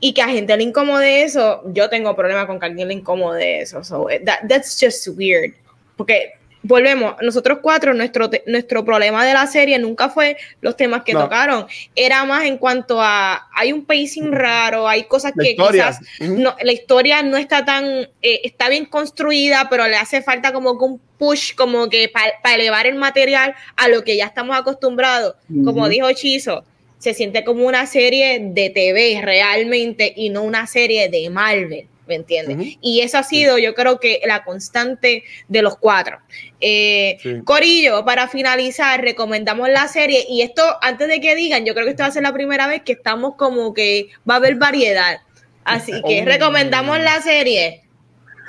Y que a gente le incomode eso, yo tengo problema con que a alguien le incomode eso. So, eh, that's just weird. Porque volvemos, nosotros cuatro, nuestro, nuestro problema de la serie nunca fue los temas que tocaron, era más en cuanto a, hay un pacing raro, hay cosas que quizás no, la historia no está tan, eh, está bien construida, pero le hace falta como que un push, como que para elevar el material a lo que ya estamos acostumbrados, como dijo Chizo. Se siente como una serie de TV realmente y no una serie de Marvel. ¿Me entiendes? Y eso ha sido, yo creo que la constante de los cuatro. Eh, Corillo, para finalizar, recomendamos la serie y esto, antes de que digan, yo creo que esta va a ser la primera vez que estamos como que va a haber variedad. Así que oh. recomendamos la serie.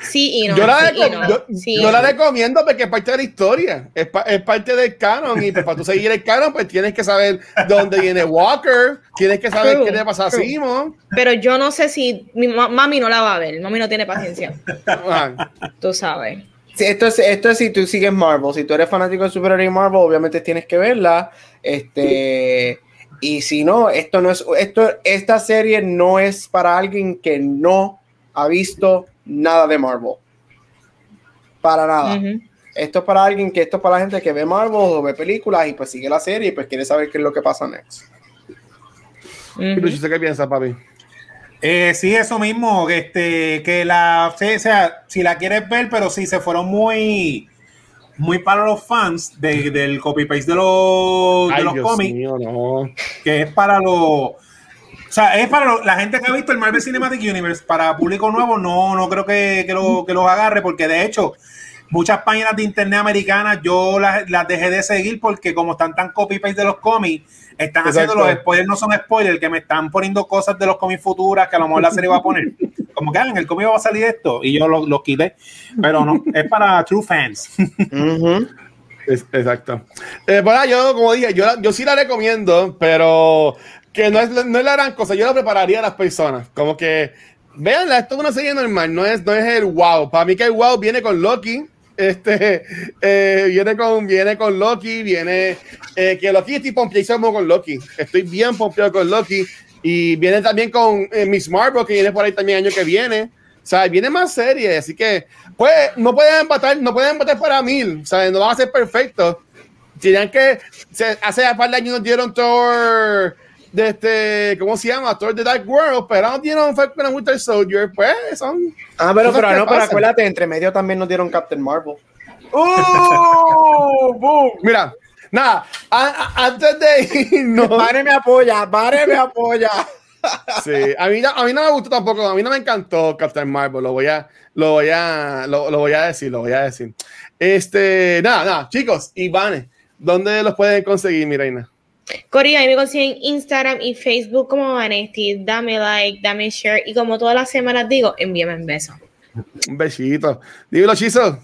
Sí y no. Yo la, recomiendo porque es parte de la historia, es, parte del canon y pues, para tú seguir el canon pues tienes que saber dónde viene Walker, tienes que saber qué le pasa a Simon. Pero yo no sé si mi mami no la va a ver, mami no tiene paciencia. tú sabes. esto, es, esto es si tú sigues Marvel, si tú eres fanático de superhéroes Marvel, obviamente tienes que verla. Este, y si no, esto no es, esto, esta serie no es para alguien que no ha visto nada de Marvel. Para nada. Esto es para alguien que esto es para la gente que ve Marvel o ve películas y pues sigue la serie y pues quiere saber qué es lo que pasa next. ¿Qué piensas, papi? Eh, sí, eso mismo, este, que la, o sea, si la quieres ver, pero si se fueron muy, muy para los fans del copy paste de los, de los cómics, que es para los o sea, es para la gente que ha visto el Marvel Cinematic Universe, para público nuevo, no, no creo que, que, lo, que los agarre, porque de hecho, muchas páginas de internet americanas yo las, dejé de seguir porque como están tan copy-paste de los cómics, están haciendo los spoilers, no son spoilers, que me están poniendo cosas de los cómics futuras que a lo mejor la serie va a poner. Como que ah, en el cómic va a salir esto y yo los lo quité, pero no, es para true fans. exacto. Eh, bueno, yo como dije, yo, yo sí la recomiendo, pero que no es, no es la gran cosa, yo lo prepararía a las personas, como que, veanla, esto es una serie normal, no es, no es el wow, para mí que el wow viene con Loki, este, eh, viene, con, viene con Loki, viene, eh, que Loki estoy pompeadísimo con Loki, estoy bien pompeado con Loki, y viene también con eh, Miss Marvel, que viene por ahí también año que viene, o sea, viene más serie, así que, pues, no pueden empatar, no pueden empatar para mil, o no van a ser perfectos, tienen que, hace un par de años nos dieron Thor, de este, ¿cómo se llama? Thor The Dark World, pero no tienen Falcon and Winter Soldier, pues son. Ah, pero, pero no, pero acuérdate, entre medio también nos dieron Captain Marvel. ¡Uh! ¡Boom! Mira, nada, antes de irnos. Vare me apoya, Vare me apoya. Sí, a mí, a mí no me gustó tampoco, a mí no me encantó Captain Marvel, lo voy a, lo voy a, lo, lo voy a decir, lo voy a decir. Este, nada, nada, chicos, Ivane, ¿dónde los pueden conseguir, mi reina? Cori, ahí me consiguen Instagram y Facebook como Vanesti. Dame like, dame share y como todas las semanas digo, envíame un beso. Un besito. Dímelo, Chizo.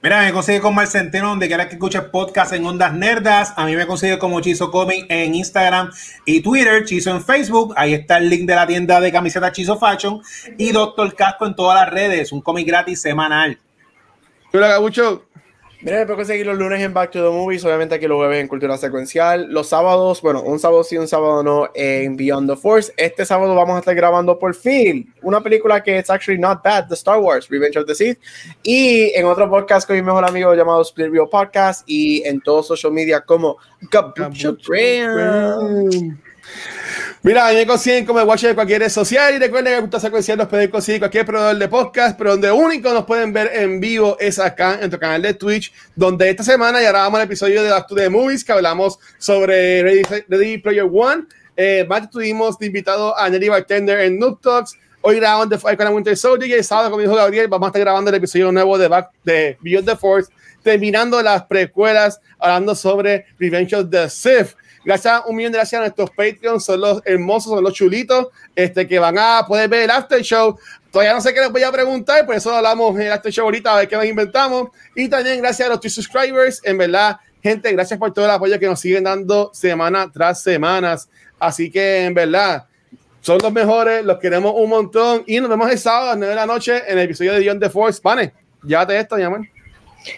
Mira, me consigue con Centeno donde quiera que escuches podcast en Ondas Nerdas. A mí me consigue como Chizo Comic en Instagram y Twitter, Chizo en Facebook. Ahí está el link de la tienda de camisetas Chizo Fashion y Doctor Casco en todas las redes. Un cómic gratis semanal. Hola, Gabucho. Miren, pueden seguir los lunes en Back to the Movies, obviamente aquí los jueves en Cultura Secuencial, los sábados, bueno, un sábado sí, un sábado no, en Beyond the Force. Este sábado vamos a estar grabando por fin una película que es actually not bad, The Star Wars, Revenge of the Sith, y en otro podcast con mi mejor amigo llamado Split Real Podcast y en todos social media como Gabucho Mira, a mí me consiguen como watch de cualquier red social y recuerden que Cultura Secuencial nos pueden conseguir cualquier proveedor de podcast, pero donde único nos pueden ver en vivo es acá en nuestro canal de Twitch, donde esta semana ya grabamos el episodio de Back to the Movies que hablamos sobre Ready, Player One. Eh, más tuvimos de invitado a Nelly Bartender en Noob Talks. Hoy grabamos The Falcon and Winter Soldier y el sábado, como dijo Gabriel, vamos a estar grabando el episodio nuevo de, Back, de Beyond the Force, terminando las precuelas, hablando sobre Revenge of the Sith. Gracias, un millón de gracias a nuestros Patreons, son los hermosos, son los chulitos, este, que van a poder ver el after show. Todavía no sé qué les voy a preguntar, por eso hablamos en el after show ahorita, a ver qué nos inventamos. Y también gracias a los two subscribers, en verdad, gente, gracias por todo el apoyo que nos siguen dando semana tras semanas. Así que, en verdad, son los mejores, los queremos un montón. Y nos vemos el sábado a las 9 de la noche en el episodio de Beyond the Force. Pane, llévate esto, mi amor.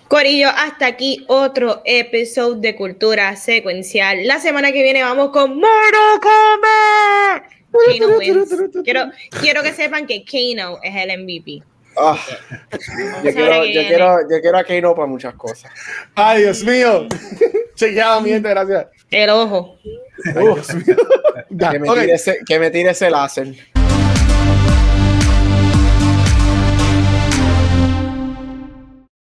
Corillo, hasta aquí otro episodio de Cultura Secuencial. La semana que viene vamos con Mortal Kombat. Kano wins. Quiero, quiero que sepan que Kano es el MVP. Ah, yo, quiero, yo, quiero, yo quiero a Kano para muchas cosas. Ay, Dios mío. Chequeado, mi gente, gracias. El ojo. Ay, Dios mío. que, me tire ese, que me tire ese láser.